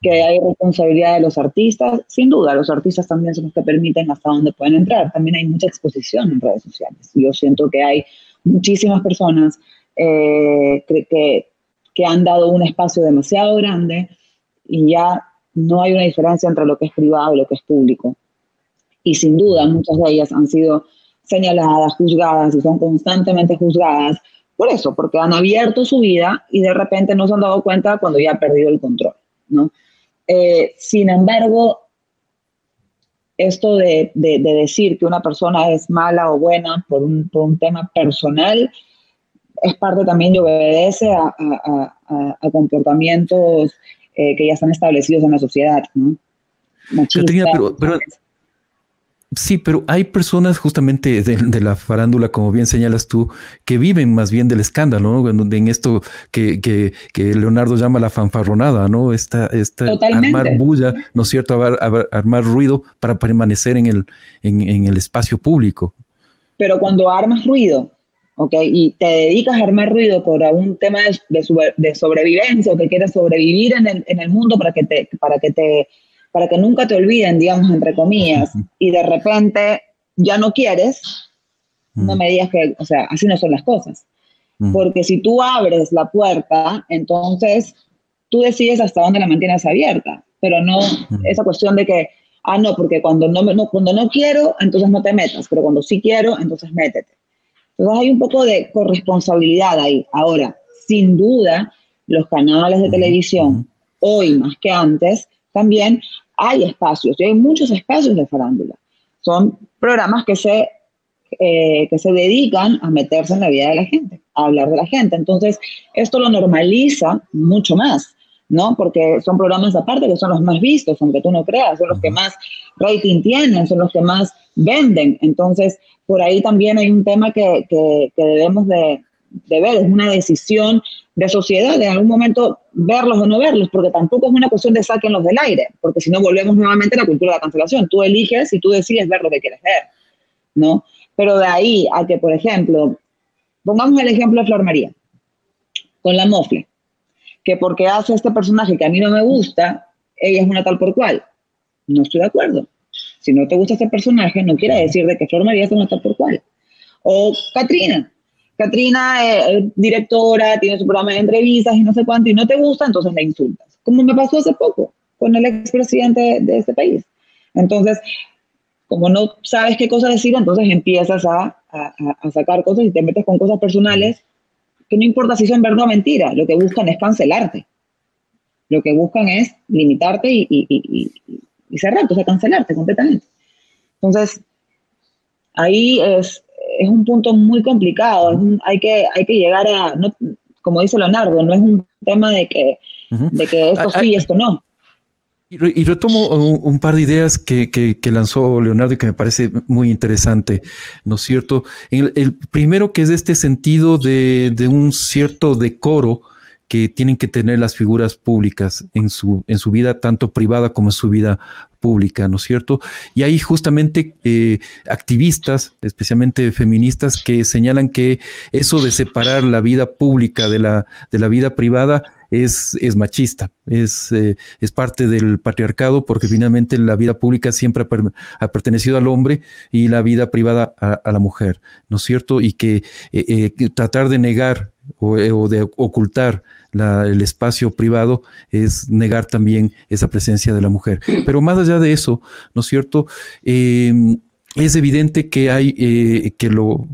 Speaker 3: Que hay responsabilidad de los artistas, sin duda, los artistas también son los que permiten hasta dónde pueden entrar. También hay mucha exposición en redes sociales. Yo siento que hay muchísimas personas que, que, que han dado un espacio demasiado grande y ya no hay una diferencia entre lo que es privado y lo que es público. Y sin duda muchas de ellas han sido señaladas, juzgadas y son constantemente juzgadas por eso, porque han abierto su vida y de repente no se han dado cuenta cuando ya ha perdido el control, ¿no? Eh, sin embargo, esto de, de, decir que una persona es mala o buena por un, por un tema personal es parte también y obedece a, a, a, a comportamientos eh, que ya están establecidos en la sociedad, ¿no?
Speaker 2: pero, sí, pero hay personas justamente de, la farándula, como bien señalas tú, que viven más bien del escándalo, ¿no? En, esto que, que, que, Leonardo llama la fanfarronada, ¿no? Esta, esta armar bulla, ¿no es cierto? armar ruido para permanecer en el, en, en el espacio público.
Speaker 3: Pero cuando armas ruido, y te dedicas a armar ruido por algún tema de, sobrevivencia o que quieres sobrevivir en el, en el, mundo para que, te, para, que te, para que nunca te olviden, digamos, entre comillas, y de repente ya no quieres, no me digas que, o sea, así no son las cosas. Porque si tú abres la puerta, entonces tú decides hasta dónde la mantienes abierta, pero no esa cuestión de que, ah, no, porque cuando no, no, cuando no quiero, entonces no te metas, pero cuando sí quiero, entonces métete. Entonces hay un poco de corresponsabilidad ahí. Ahora, sin duda, los canales de televisión, hoy más que antes, también hay espacios, y hay muchos espacios de farándula. Son programas que se, eh, que se dedican a meterse en la vida de la gente, a hablar de la gente. Entonces, esto lo normaliza mucho más. ¿no? Porque son programas aparte que son los más vistos, aunque tú no creas, son los que más rating tienen, son los que más venden. Entonces, por ahí también hay un tema que, que, debemos de, de, ver, es una decisión de sociedad, en algún momento verlos o no verlos, porque tampoco es una cuestión de saquenlos del aire, porque si no volvemos nuevamente a la cultura de la cancelación, tú eliges y tú decides ver lo que quieres ver, ¿no? Pero de ahí a que, por ejemplo, pongamos el ejemplo de Flor María, con la mofle, que porque hace este personaje que a mí no me gusta, ella es una tal por cual. No estoy de acuerdo. Si no te gusta ese personaje, no quiere decir de que Flor María se tal por cual. O Katrina. Katrina es directora, tiene su programa de entrevistas y no sé cuánto, y no te gusta, entonces la insultas. Como me pasó hace poco con el expresidente de este país. Entonces, como no sabes qué cosa decir, entonces empiezas a, a, sacar cosas y te metes con cosas personales que no importa si son verdad o mentira, lo que buscan es cancelarte. Lo que buscan es limitarte y, y, y cerrarte, o sea, cancelarte completamente. Entonces, ahí es, es un punto muy complicado. hay, que, hay que llegar a, no, como dice Leonardo, no es un tema de que, de que esto sí y esto no.
Speaker 2: Y, retomo un, par de ideas que, que, lanzó Leonardo y que me parece muy interesante, ¿no es cierto? El, primero que es este sentido de, de, un cierto decoro que tienen que tener las figuras públicas en su, en su vida, tanto privada como en su vida pública, ¿no es cierto? Y hay justamente eh, activistas, especialmente feministas, que señalan que eso de separar la vida pública de la, de la vida privada es, es machista, es, eh, es parte del patriarcado, porque finalmente la vida pública siempre ha, pertenecido al hombre y la vida privada a, la mujer, ¿no es cierto? Y que eh, tratar de negar o, o de ocultar el espacio privado es negar también esa presencia de la mujer. Pero más allá de eso, ¿no es cierto? Em, es evidente que hay eh, que lo,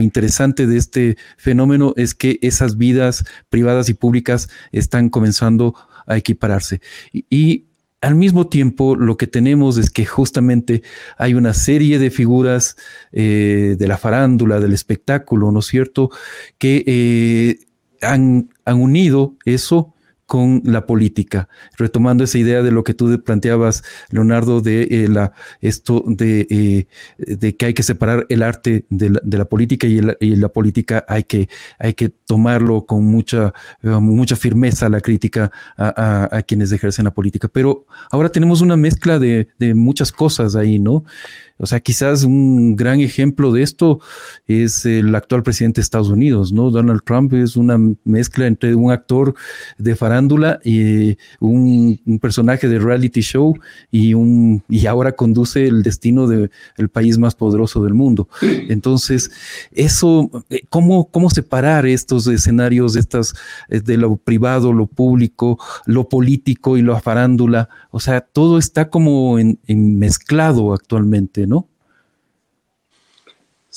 Speaker 2: interesante de este fenómeno es que esas vidas privadas y públicas están comenzando a equipararse. Y, al mismo tiempo lo que tenemos es que justamente hay una serie de figuras eh, de la farándula, del espectáculo, ¿no es cierto?, que eh, han, han unido eso con la política, retomando esa idea de lo que tú planteabas, Leonardo, de eh, la esto de, eh, de, que hay que separar el arte de la, política y, la política hay que, hay que tomarlo con mucha, eh, mucha firmeza la crítica a, quienes ejercen la política. Pero ahora tenemos una mezcla de, de muchas cosas ahí, ¿no? O sea, quizás un gran ejemplo de esto es el actual presidente de Estados Unidos, ¿no? Donald Trump es una mezcla entre un actor de farándula y un, personaje de reality show y un y ahora conduce el destino del país más poderoso del mundo. Entonces, eso, eh, ¿cómo, cómo separar estos escenarios estas, eh, de lo privado, lo público, lo político y la farándula? O sea, todo está como en mezclado actualmente. ¿no?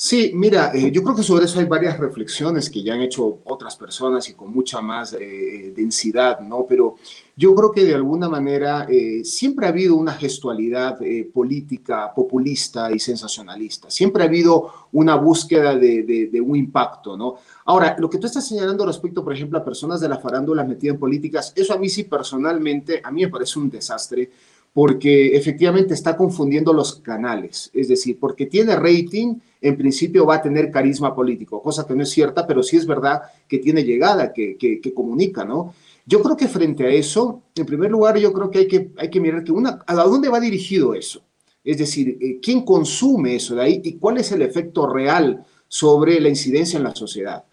Speaker 5: Sí, mira, eh, yo creo que sobre eso hay varias reflexiones que ya han hecho otras personas y con mucha más eh, densidad, ¿no? Pero yo creo que de alguna manera eh, siempre ha habido una gestualidad política populista y sensacionalista. Siempre ha habido una búsqueda de, de, un impacto, ¿no? Ahora, lo que tú estás señalando respecto, por ejemplo, a personas de la farándula metidas en políticas, eso a mí sí personalmente, a mí me parece un desastre porque efectivamente está confundiendo los canales. Es decir, porque tiene rating, en principio va a tener carisma político, cosa que no es cierta, pero sí es verdad que tiene llegada, que, que, comunica, ¿no? Yo creo que frente a eso, en primer lugar, yo creo que hay que, hay que mirar que una, a dónde va dirigido eso. Es decir, eh, quién consume eso de ahí y cuál es el efecto real sobre la incidencia en la sociedad.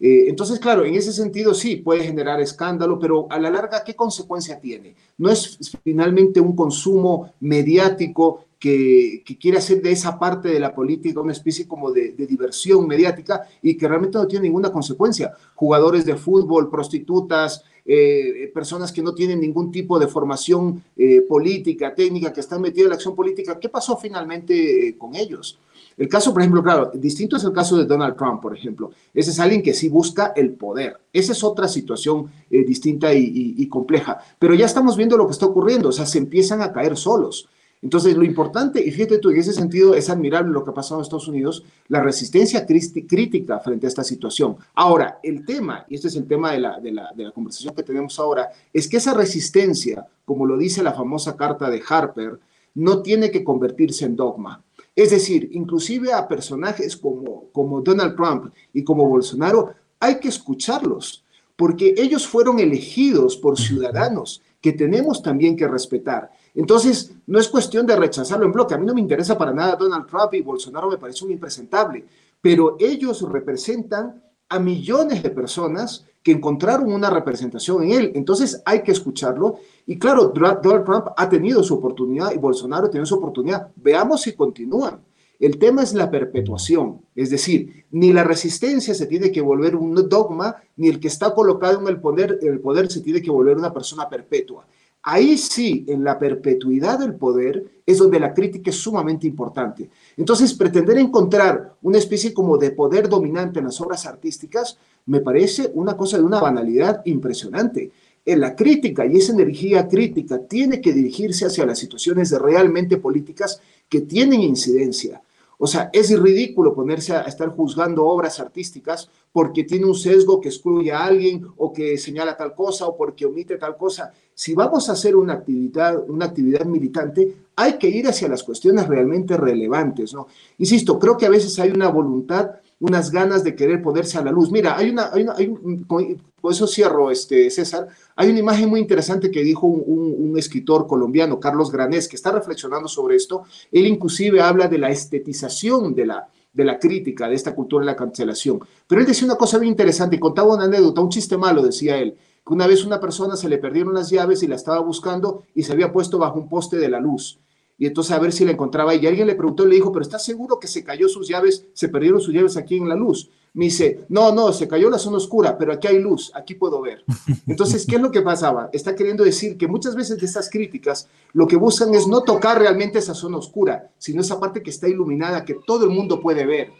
Speaker 5: Eh, entonces, claro, en ese sentido sí puede generar escándalo, pero a la larga, ¿qué consecuencia tiene? No es finalmente un consumo mediático que, quiere hacer de esa parte de la política una especie como de, diversión mediática y que realmente no tiene ninguna consecuencia. Jugadores de fútbol, prostitutas, eh, personas que no tienen ningún tipo de formación eh, política, técnica, que están metidas en la acción política, ¿qué pasó finalmente con ellos? El caso, por ejemplo, claro, distinto es el caso de Donald Trump, por ejemplo. Ese es alguien que sí busca el poder. Esa es otra situación eh, distinta y, compleja. Pero ya estamos viendo lo que está ocurriendo, o sea, se empiezan a caer solos. Entonces, lo importante, y fíjate tú, en ese sentido es admirable lo que ha pasado en Estados Unidos, la resistencia crítica frente a esta situación. Ahora, el tema, y este es el tema de la, de la conversación que tenemos ahora, es que esa resistencia, como lo dice la famosa carta de Harper, no tiene que convertirse en dogma. Es decir, inclusive a personajes como, como Donald Trump y como Bolsonaro, hay que escucharlos, porque ellos fueron elegidos por ciudadanos que tenemos también que respetar. Entonces, no es cuestión de rechazarlo en bloque. A mí no me interesa para nada Donald Trump y Bolsonaro me parece un impresentable, pero ellos representan a millones de personas que encontraron una representación en él. Entonces hay que escucharlo. Y claro, Donald Trump ha tenido su oportunidad y Bolsonaro tenido su oportunidad. Veamos si continúan. El tema es la perpetuación, es decir, ni la resistencia se tiene que volver un dogma, ni el que está colocado en el poder, el poder se tiene que volver una persona perpetua. Ahí sí, en la perpetuidad del poder, es donde la crítica es sumamente importante. Entonces, pretender encontrar una especie como de poder dominante en las obras artísticas me parece una cosa de una banalidad impresionante. En la crítica y esa energía crítica tiene que dirigirse hacia las situaciones realmente políticas que tienen incidencia. O sea, es ridículo ponerse a estar juzgando obras artísticas porque tiene un sesgo que excluye a alguien o que señala tal cosa o porque omite tal cosa. Si vamos a hacer una actividad, una actividad militante, hay que ir hacia las cuestiones realmente relevantes, ¿no? Insisto, creo que a veces hay una voluntad unas ganas de querer ponerse a la luz. Mira, hay una, hay una hay por eso cierro, este, César, hay una imagen muy interesante que dijo un, escritor colombiano, Carlos Granés, que está reflexionando sobre esto. Él inclusive habla de la estetización de la, de la crítica, de esta cultura de la cancelación. Pero él decía una cosa muy interesante, contaba una anécdota, un chiste malo, decía él, que una vez una persona se le perdieron las llaves y la estaba buscando y se había puesto bajo un poste de la luz y entonces a ver si la encontraba y alguien le preguntó y le dijo, pero ¿estás seguro que se cayó sus llaves, se perdieron sus llaves aquí en la luz? Me dice, no, no, se cayó la zona oscura, pero aquí hay luz, aquí puedo ver. (laughs) Entonces, ¿qué es lo que pasaba? Está queriendo decir que muchas veces de estas críticas lo que buscan es no tocar realmente esa zona oscura, sino esa parte que está iluminada, que todo el mundo puede ver.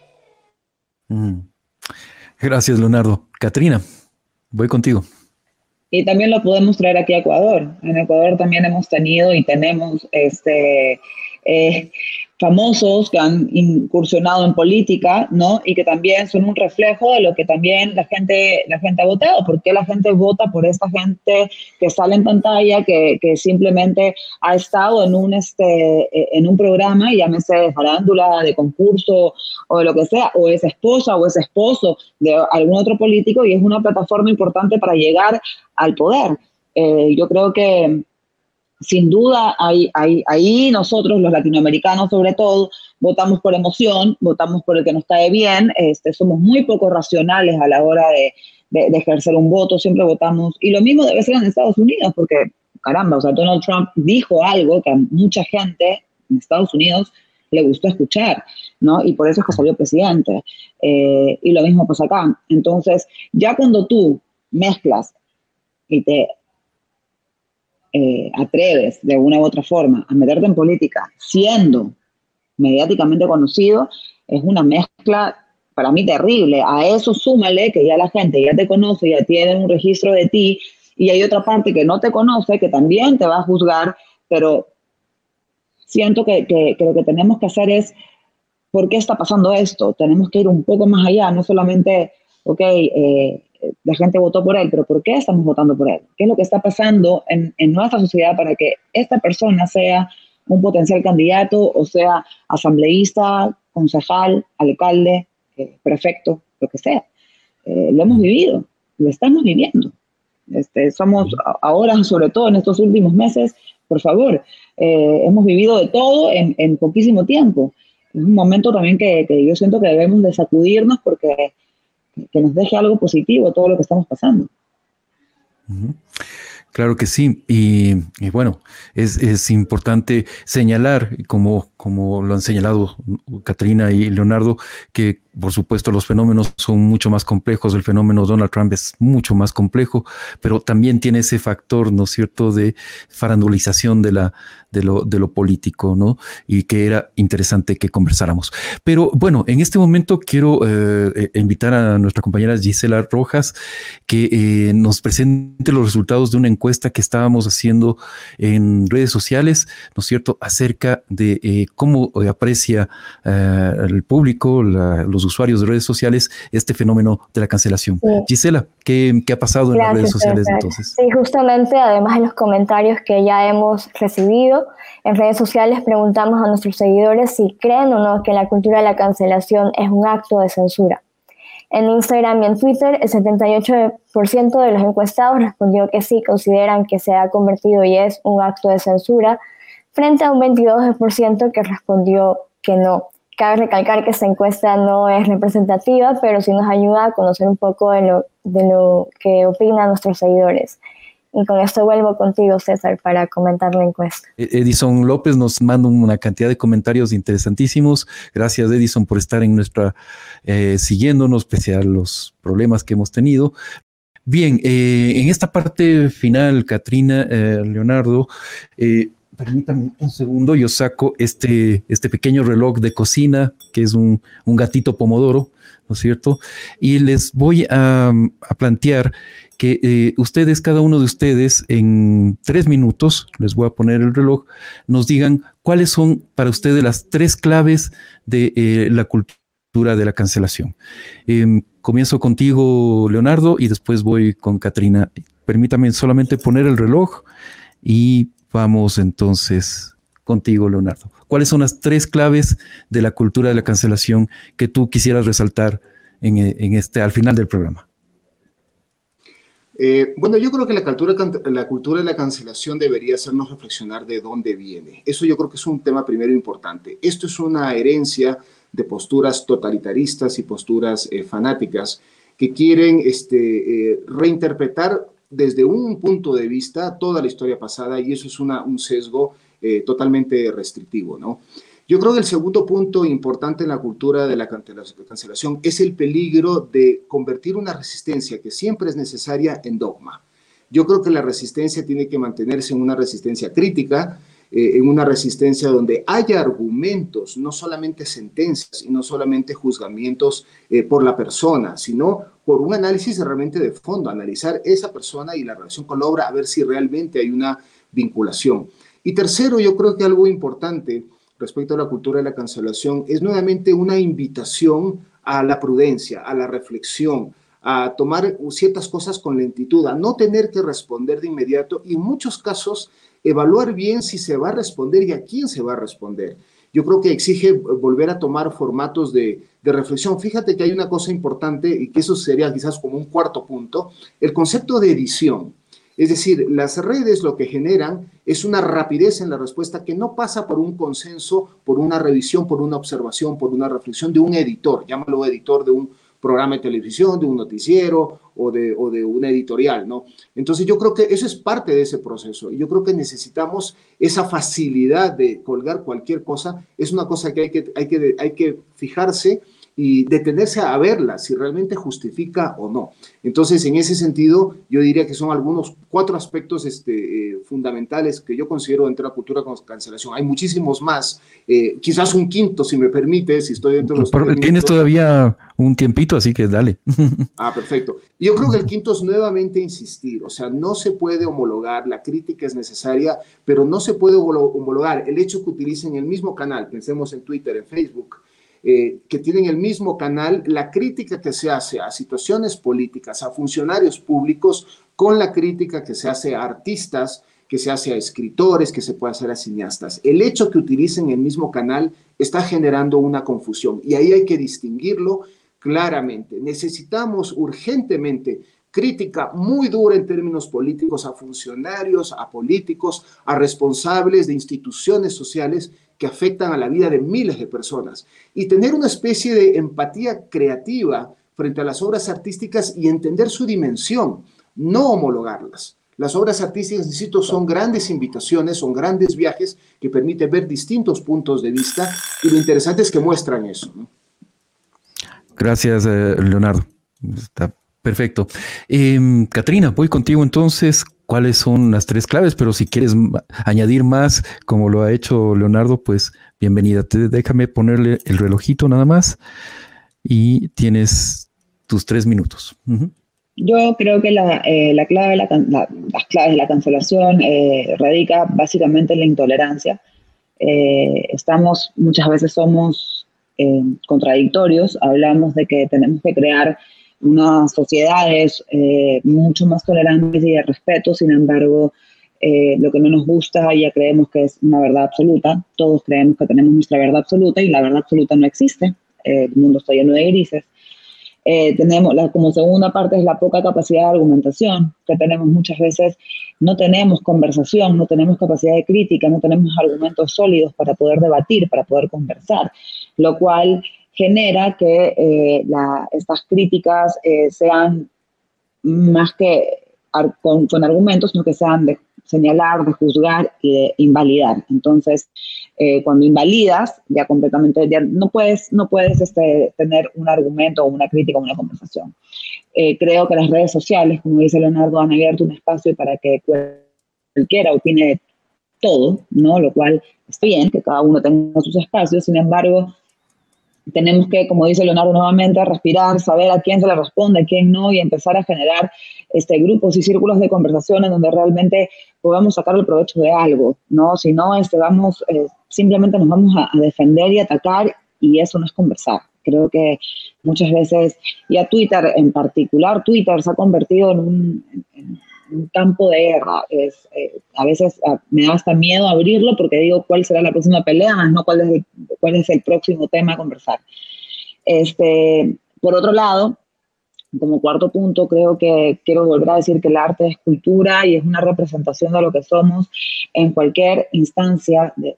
Speaker 2: Mm. Gracias, Leonardo. Katrina, voy contigo
Speaker 3: y también lo podemos traer aquí a Ecuador. En Ecuador también hemos tenido y tenemos este, eh, famosos que han incursionado en política, ¿no? Y que también son un reflejo de lo que también la gente, la gente ha votado. ¿Por qué la gente vota por esta gente que sale en pantalla, que, que simplemente ha estado en un, este, en un programa, llámese de farándula, de concurso o de lo que sea, o es esposa o es esposo de algún otro político y es una plataforma importante para llegar al poder? Eh, yo creo que sin duda, ahí, ahí, nosotros, los latinoamericanos sobre todo, votamos por emoción, votamos por el que nos cae bien, este, somos muy poco racionales a la hora de, ejercer un voto, siempre votamos, y lo mismo debe ser en Estados Unidos, porque caramba, o sea, Donald Trump dijo algo que a mucha gente en Estados Unidos le gustó escuchar, ¿no? Y por eso es que salió presidente. Eh, y lo mismo pasa acá. Entonces, ya cuando tú mezclas y te eh, atreves de una u otra forma a meterte en política siendo mediáticamente conocido, es una mezcla para mí terrible. A eso súmale que ya la gente ya te conoce, ya tiene un registro de ti y hay otra parte que no te conoce, que también te va a juzgar, pero siento que, que, lo que tenemos que hacer es, ¿por qué está pasando esto? Tenemos que ir un poco más allá, no solamente, ok, eh, la gente votó por él, pero ¿por qué estamos votando por él? ¿Qué es lo que está pasando en, nuestra sociedad para que esta persona sea un potencial candidato o sea asambleísta, concejal, alcalde, eh, prefecto, lo que sea? Eh, lo hemos vivido, lo estamos viviendo. Este, somos ahora, sobre todo en estos últimos meses, por favor, eh, hemos vivido de todo en, poquísimo tiempo. Es un momento también que, que yo siento que debemos de sacudirnos porque que nos deje algo positivo todo lo que estamos pasando.
Speaker 2: Claro que sí. Y, bueno, es, es, importante señalar, como, como lo han señalado Katrina y Leonardo, que por supuesto, los fenómenos son mucho más complejos. El fenómeno Donald Trump es mucho más complejo, pero también tiene ese factor, ¿no es cierto?, de farandulización de, la, de, lo, de lo político, ¿no? Y que era interesante que conversáramos. Pero bueno, en este momento quiero eh, eh, invitar a nuestra compañera Gisela Rojas que eh, nos presente los resultados de una encuesta que estábamos haciendo en redes sociales, ¿no es cierto?, acerca de cómo aprecia el público, los usuarios de redes sociales este fenómeno de la cancelación. Gisela, ¿qué, ha pasado en las redes sociales entonces?
Speaker 4: Sí, justamente, además de los comentarios que ya hemos recibido, en redes sociales preguntamos a nuestros seguidores si creen o no que la cultura de la cancelación es un acto de censura. En Instagram y en Twitter, el 78% de los encuestados respondió que sí, consideran que se ha convertido y es un acto de censura, frente a un 22% que respondió que no. Cabe recalcar que esta encuesta no es representativa, pero sí nos ayuda a conocer un poco de lo, de lo que opinan nuestros seguidores. Y con esto vuelvo contigo, César, para comentar la encuesta.
Speaker 2: E-, Edison López nos manda una cantidad de comentarios interesantísimos. Gracias, Edison, por estar en nuestra, eh, siguiéndonos, pese a los problemas que hemos tenido. Bien, eh, en esta parte final, Katrina, eh, Leonardo, permítanme un segundo, yo saco este, este pequeño reloj de cocina, que es un, gatito pomodoro, ¿no es cierto? Y les voy a, plantear que eh, ustedes, cada uno de ustedes, en tres minutos, les voy a poner el reloj, nos digan ¿cuáles son para ustedes las tres claves de eh, la cultura de la cancelación? Em, comienzo contigo, Leonardo, y después voy con Katrina. Permítame solamente poner el reloj y vamos entonces contigo, Leonardo. ¿Cuáles son las tres claves de la cultura de la cancelación que tú quisieras resaltar en, en este, al final del programa?
Speaker 5: Eh, bueno, yo creo que la cultura, la cultura de la cancelación debería hacernos reflexionar de dónde viene. Eso yo creo que es un tema primero importante. Esto es una herencia de posturas totalitaristas y posturas eh, fanáticas que quieren este, eh, reinterpretar desde un punto de vista toda la historia pasada y eso es una, un sesgo totalmente restrictivo, ¿no? Yo creo que el segundo punto importante en la cultura de la cancelación es el peligro de convertir una resistencia que siempre es necesaria en dogma. Yo creo que la resistencia tiene que mantenerse en una resistencia crítica, eh, en una resistencia donde haya argumentos, no solamente sentencias y no solamente juzgamientos eh, por la persona, sino por un análisis realmente de fondo, analizar esa persona y la relación con la obra, a ver si realmente hay una vinculación. Y tercero, yo creo que algo importante respecto a la cultura de la cancelación es nuevamente una invitación a la prudencia, a la reflexión, a tomar ciertas cosas con lentitud, a no tener que responder de inmediato y en muchos casos evaluar bien si se va a responder y a quién se va a responder. Yo creo que exige volver a tomar formatos de, de reflexión. Fíjate que hay una cosa importante y que eso sería quizás como un cuarto punto, el concepto de edición. Es decir, las redes lo que generan es una rapidez en la respuesta que no pasa por un consenso, por una revisión, por una observación, por una reflexión de un editor, llámalo editor de un programa de televisión, de un noticiero o de, o de una editorial, ¿no? Entonces yo creo que eso es parte de ese proceso y yo creo que necesitamos esa facilidad de colgar cualquier cosa, es una cosa que hay que, hay que, hay que fijarse y detenerse a verla si realmente justifica o no. Entonces, en ese sentido, yo diría que son algunos cuatro aspectos este, eh, fundamentales que yo considero dentro de la cultura con cancelación. Hay muchísimos más, eh, quizás un quinto, si me permite, si estoy dentro de los...
Speaker 2: Pero tienes todavía un tiempito, así que dale. (laughs)
Speaker 5: Ah, perfecto. Yo creo que el quinto es nuevamente insistir, o sea, no se puede homologar, la crítica es necesaria, pero no se puede homologar el hecho que utilicen el mismo canal, pensemos en Twitter, en Facebook, eh, que tienen el mismo canal, la crítica que se hace a situaciones políticas, a funcionarios públicos, con la crítica que se hace a artistas, que se hace a escritores, que se puede hacer a cineastas. El hecho que utilicen el mismo canal está generando una confusión y ahí hay que distinguirlo claramente. Necesitamos urgentemente crítica muy dura en términos políticos a funcionarios, a políticos, a responsables de instituciones sociales que afectan a la vida de miles de personas y tener una especie de empatía creativa frente a las obras artísticas y entender su dimensión, no homologarlas. Las obras artísticas, insisto, son grandes invitaciones, son grandes viajes que permiten ver distintos puntos de vista y lo interesante es que muestran eso.
Speaker 2: Gracias, eh, Leonardo. Está perfecto. Eh, Katrina, voy contigo entonces cuáles son las tres claves, pero si quieres añadir más, como lo ha hecho Leonardo, pues bienvenida. déjame ponerle el relojito nada más y tienes tus tres minutos.
Speaker 3: Yo creo que la, eh, clave, las claves de la cancelación eh, radica básicamente en la intolerancia. Eh, estamos, muchas veces somos contradictorios, hablamos de que tenemos que crear unas sociedades eh, mucho más tolerantes y de respeto, sin embargo, eh, lo que no nos gusta ya creemos que es una verdad absoluta, todos creemos que tenemos nuestra verdad absoluta y la verdad absoluta no existe, eh, el mundo está lleno de grises. tenemos la, como segunda parte es la poca capacidad de argumentación que tenemos muchas veces no tenemos conversación no tenemos capacidad de crítica no tenemos argumentos sólidos para poder debatir para poder conversar lo cual genera que eh, estas críticas eh, sean más que con, argumentos, sino que sean de señalar, de juzgar y de invalidar. Entonces, eh, cuando invalidas, ya completamente, no puedes, no puedes este, tener un argumento o una crítica o una conversación. creo que las redes sociales, como dice Leonardo, han abierto un espacio para que cualquiera opine todo, ¿no? Lo cual está bien, que cada uno tenga sus espacios, sin embargo, tenemos que, como dice Leonardo nuevamente, respirar, saber a quién se le responde, a quién no, y empezar a generar este, grupos y círculos de conversación en donde realmente podamos sacar el provecho de algo, ¿no? Si no, este, vamos, eh, simplemente nos vamos a, defender y atacar y eso no es conversar. Creo que muchas veces, y a Twitter en particular, Twitter se ha convertido en un, campo de guerra. Es, eh, a veces ah, me da hasta miedo abrirlo porque digo cuál será la próxima pelea, más no cuál es el, cuál es el próximo tema a conversar. Este, por otro lado, como cuarto punto, creo que quiero volver a decir que el arte es cultura y es una representación de lo que somos en cualquier instancia de,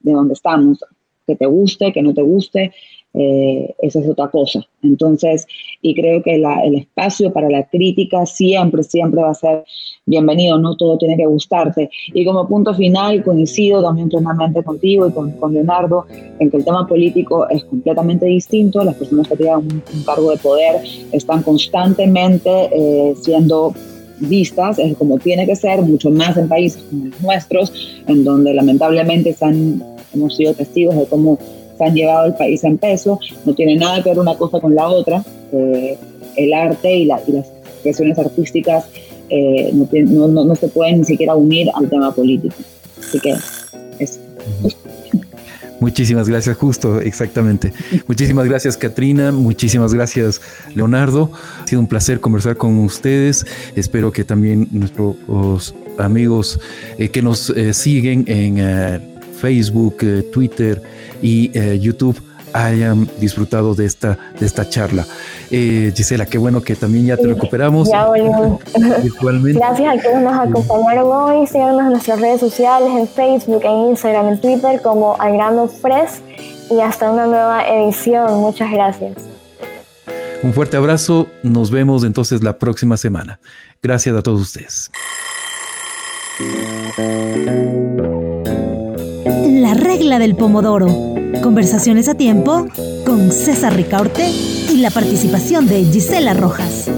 Speaker 3: donde estamos, que te guste, que no te guste, eh, esa es otra cosa. Entonces, y creo que el espacio para la crítica siempre, siempre va a ser bienvenido, no todo tiene que gustarte. Y como punto final, coincido también plenamente contigo y con, con Leonardo en que el tema político es completamente distinto, las personas que tienen un, cargo de poder están constantemente eh, siendo vistas, es como tiene que ser, mucho más en países como los nuestros, en donde lamentablemente hemos sido testigos de cómo han llevado el país en peso, no tiene nada que ver una cosa con la otra. Eh, el arte y, las expresiones artísticas eh, no, no, se pueden ni siquiera unir al tema político. Así que eso.
Speaker 2: Muchísimas gracias, justo, exactamente. Muchísimas gracias, Katrina. Muchísimas gracias, Leonardo. Ha sido un placer conversar con ustedes. Espero que también nuestros amigos eh, que nos siguen en Facebook, Twitter, y eh, YouTube hayan disfrutado de esta, de esta charla. Eh, Gisela, qué bueno que también ya te recuperamos.
Speaker 4: Ya (laughs) Gracias a quienes nos acompañaron hoy. Síganos en nuestras redes sociales, en Facebook, en Instagram, en Twitter, como Algrano Fresh. Y hasta una nueva edición. Muchas gracias.
Speaker 2: Un fuerte abrazo. Nos vemos entonces la próxima semana. Gracias a todos ustedes.
Speaker 1: La regla del pomodoro. Conversaciones a tiempo con César Ricaurte y la participación de Gisela Rojas.